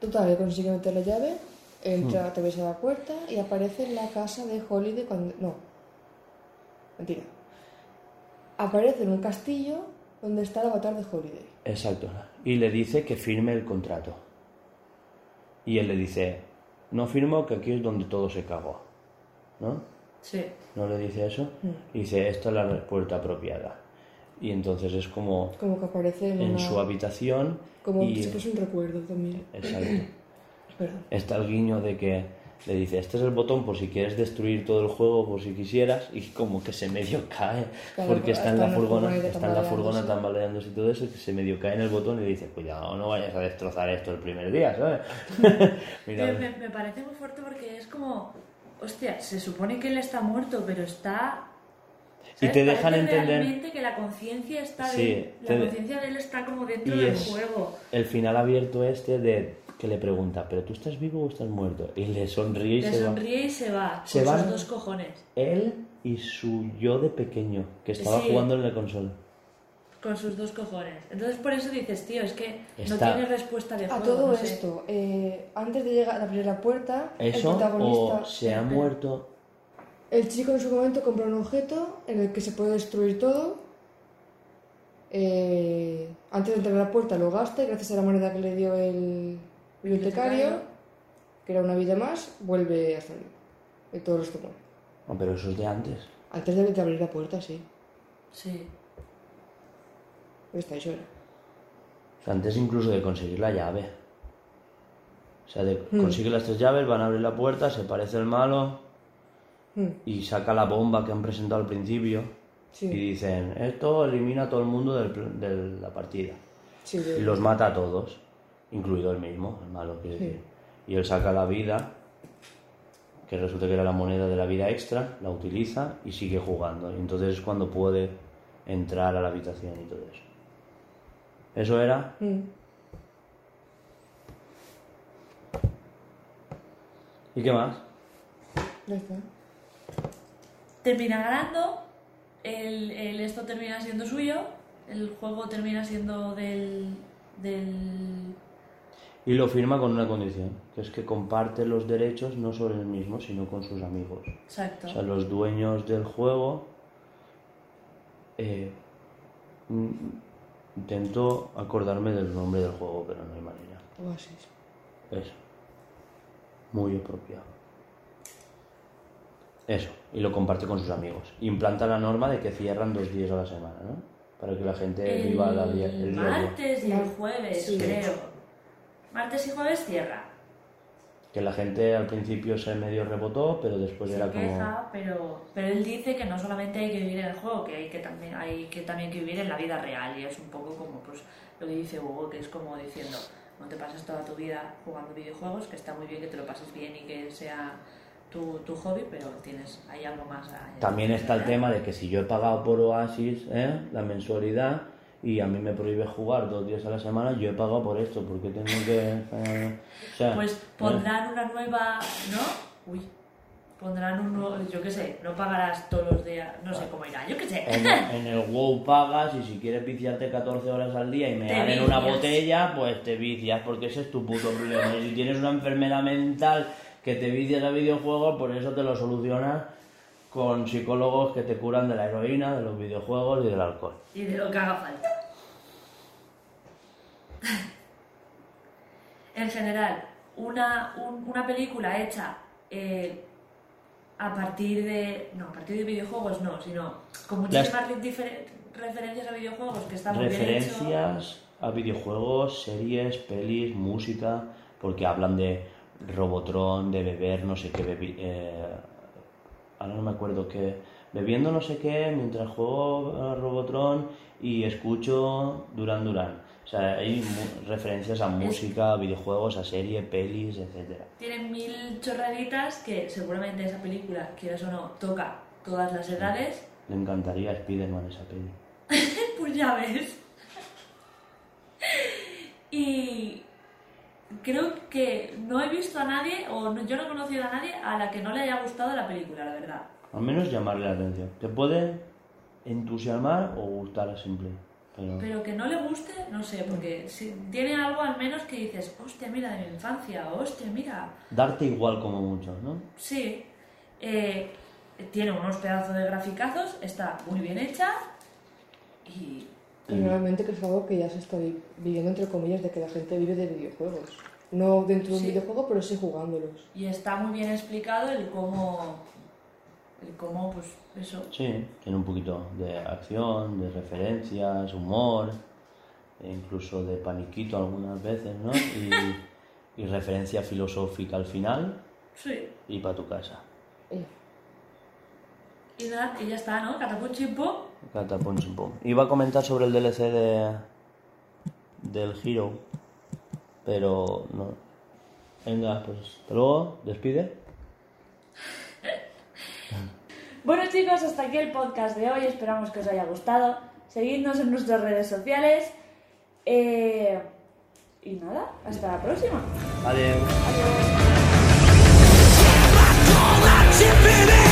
[SPEAKER 2] Total, que consigue meter la llave, entra, atraviesa la puerta y aparece en la casa de Holiday cuando. No. Mentira. Aparece en un castillo donde está el avatar de Holiday.
[SPEAKER 1] Exacto. Y le dice que firme el contrato. Y él le dice, no firmo que aquí es donde todo se cagó. ¿No?
[SPEAKER 3] Sí.
[SPEAKER 1] ¿No le dice eso? Y dice, esta es la respuesta apropiada. Y entonces es como
[SPEAKER 2] Como que aparece en,
[SPEAKER 1] en
[SPEAKER 2] una.
[SPEAKER 1] su habitación
[SPEAKER 2] Como
[SPEAKER 1] y...
[SPEAKER 2] si fuese un recuerdo también.
[SPEAKER 1] Exacto.
[SPEAKER 2] Perdón.
[SPEAKER 1] Está el guiño de que le dice, este es el botón por si quieres destruir todo el juego, por si quisieras, y como que se medio cae,
[SPEAKER 2] Claro,
[SPEAKER 1] porque está en
[SPEAKER 2] está
[SPEAKER 1] la
[SPEAKER 2] en la
[SPEAKER 1] furgona,
[SPEAKER 2] furgoneta
[SPEAKER 1] está en la furgona
[SPEAKER 2] tambaleándose.
[SPEAKER 1] tambaleándose y todo eso, que se medio cae en el botón y le dice, cuidado, no vayas a destrozar esto el primer día, ¿sabes? Mira,
[SPEAKER 3] Me, me parece muy fuerte porque es como, hostia, se supone que él está muerto, pero está...
[SPEAKER 1] Y
[SPEAKER 3] ¿sabes?
[SPEAKER 1] te dejan
[SPEAKER 3] Parece
[SPEAKER 1] entender-
[SPEAKER 3] realmente que la conciencia está
[SPEAKER 1] Sí,
[SPEAKER 3] de, la conciencia de él está como dentro
[SPEAKER 1] Y
[SPEAKER 3] del
[SPEAKER 1] es-
[SPEAKER 3] juego.
[SPEAKER 1] el final abierto este de que le pregunta, ¿pero tú estás vivo o estás muerto? Y le sonríe y
[SPEAKER 3] Le
[SPEAKER 1] se va.
[SPEAKER 3] sonríe y se va
[SPEAKER 1] Se
[SPEAKER 3] con
[SPEAKER 1] van.
[SPEAKER 3] sus dos cojones,
[SPEAKER 1] Él y su yo de pequeño, que estaba
[SPEAKER 3] Sí.
[SPEAKER 1] jugando en la consola.
[SPEAKER 3] Con sus dos cojones. Entonces por eso dices, tío, es que no tiene respuesta de
[SPEAKER 2] A
[SPEAKER 3] juego.
[SPEAKER 2] todo
[SPEAKER 3] no sé.
[SPEAKER 2] esto, eh, antes de llegar a abrir la puerta,
[SPEAKER 1] Eso
[SPEAKER 2] el protagonista.
[SPEAKER 1] o se ha muerto
[SPEAKER 2] El chico en su momento compra un objeto en el que se puede destruir todo. Eh, antes de entrar a la puerta lo gasta y gracias a la moneda que le dio el bibliotecario, que era una vida más, vuelve a salir. Y todos los tomó.
[SPEAKER 1] No, pero eso es de antes.
[SPEAKER 2] Antes de de abrir la puerta, sí.
[SPEAKER 3] Sí.
[SPEAKER 1] O sea, antes incluso de conseguir la llave. O sea, de
[SPEAKER 2] Hmm.
[SPEAKER 1] consigue las tres llaves, van a abrir la puerta, se parece el malo
[SPEAKER 2] Hmm,
[SPEAKER 1] y saca la bomba que han presentado al principio
[SPEAKER 2] Sí,
[SPEAKER 1] y dicen, esto elimina a todo el mundo del de la partida.
[SPEAKER 2] sí,
[SPEAKER 1] Y los mata a todos, incluido el mismo, el malo, quiero decir. Y él saca la vida, que resulta que era la moneda de la vida extra, la utiliza y sigue jugando. Y entonces es cuando puede entrar a la habitación y todo eso. Eso era
[SPEAKER 2] Hmm.
[SPEAKER 1] ¿Y qué más?
[SPEAKER 2] Ya está.
[SPEAKER 3] Termina ganando, el, el esto termina siendo suyo, el juego termina siendo del... del...
[SPEAKER 1] Y lo firma con una condición, que es que comparte los derechos no solo él mismo, sino con sus amigos.
[SPEAKER 3] Exacto.
[SPEAKER 1] O sea, los dueños del juego. eh, mm, intento acordarme del nombre del juego, pero no hay manera.
[SPEAKER 2] Oasis.
[SPEAKER 1] Eso. Muy apropiado. Eso. Y lo comparte con sus amigos. Implanta la norma de que cierran dos días a la semana, ¿no? Para que la gente
[SPEAKER 3] el
[SPEAKER 1] viva la día, el día a día.
[SPEAKER 3] martes y el jueves,
[SPEAKER 2] sí.
[SPEAKER 3] creo. Martes y jueves cierra.
[SPEAKER 1] Que la gente al principio se medio rebotó, pero después
[SPEAKER 3] se
[SPEAKER 1] era como.
[SPEAKER 3] queja, pero, pero él dice que no solamente hay que vivir en el juego, que hay que también hay que también que vivir en la vida real y es un poco como pues lo que dice Hugo, que es como diciendo no te pases toda tu vida jugando videojuegos, que está muy bien que te lo pases bien y que sea tu, tu hobby, pero tienes hay algo más.
[SPEAKER 1] También está el tema de que si yo he pagado por Oasis ¿eh? la mensualidad y a mí me prohíbe jugar dos días a la semana, yo he pagado por esto, porque tengo que... eh, o sea,
[SPEAKER 3] Pues
[SPEAKER 1] ¿eh?
[SPEAKER 3] pondrán una nueva, ¿no? Uy. Pondrán un nuevo, yo qué sé, no pagarás todos los días, no sé cómo irá, yo qué sé.
[SPEAKER 1] En, en el WoW pagas y si quieres viciarte 14 horas al día y me en una botella, pues te vicias, porque ese es tu puto problema. Y si tienes una enfermedad mental que te vicias a videojuegos, por eso te lo solucionas con psicólogos que te curan de la heroína, de los videojuegos y del alcohol.
[SPEAKER 3] y de lo que haga falta. en general, una, un- una película hecha eh, a partir de. No, a partir de videojuegos no, sino con muchísimas referencias a videojuegos que está muy bien.
[SPEAKER 1] Referencias a videojuegos, series, pelis, música, porque hablan de Robotron, de beber no sé qué bebi eh, ahora no me acuerdo qué, bebiendo no sé qué mientras juego a Robotron y escucho Duran Duran. O sea, hay referencias a música, a videojuegos, a serie, pelis, etcétera.
[SPEAKER 3] Tienen mil chorraditas que seguramente esa película, quieras o no, toca todas las edades.
[SPEAKER 1] Le encantaría a Spiderman esa peli.
[SPEAKER 3] Pues ya ves. Y creo que no he visto a nadie, o no- yo no he conocido a nadie a la que no le haya gustado la película, la verdad.
[SPEAKER 1] Al menos llamarle la atención. Te puede entusiasmar o gustar a simple. Pero,
[SPEAKER 3] Pero que no le guste, no sé, porque si tiene algo al menos que dices, hostia, mira, de mi infancia, hostia, mira.
[SPEAKER 1] darte igual como mucho, ¿no?
[SPEAKER 3] Sí, eh, tiene unos pedazos de graficazos, está muy bien hecha y
[SPEAKER 2] Y realmente que es algo que ya se está vi- viviendo entre comillas de que la gente vive de videojuegos. No dentro de un
[SPEAKER 3] Sí.
[SPEAKER 2] videojuego, pero sí jugándolos.
[SPEAKER 3] Y está muy bien explicado el cómo, el cómo, pues eso.
[SPEAKER 1] Sí, tiene un poquito de acción, de referencias, humor, e incluso de paniquito algunas veces, ¿no? Y, y referencia filosófica al final
[SPEAKER 3] Sí.
[SPEAKER 1] y para tu casa.
[SPEAKER 2] Y
[SPEAKER 3] ya está, ¿no? Catapum chimpum.
[SPEAKER 1] Catapum chimpum. Iba a comentar sobre el DLC de del Hero, pero no. Venga, pues hasta luego, despide.
[SPEAKER 3] bueno chicos, hasta aquí el podcast de hoy, esperamos que os haya gustado. Seguidnos en nuestras redes sociales. Eh, y nada, hasta la próxima.
[SPEAKER 1] Adiós.
[SPEAKER 3] Adiós.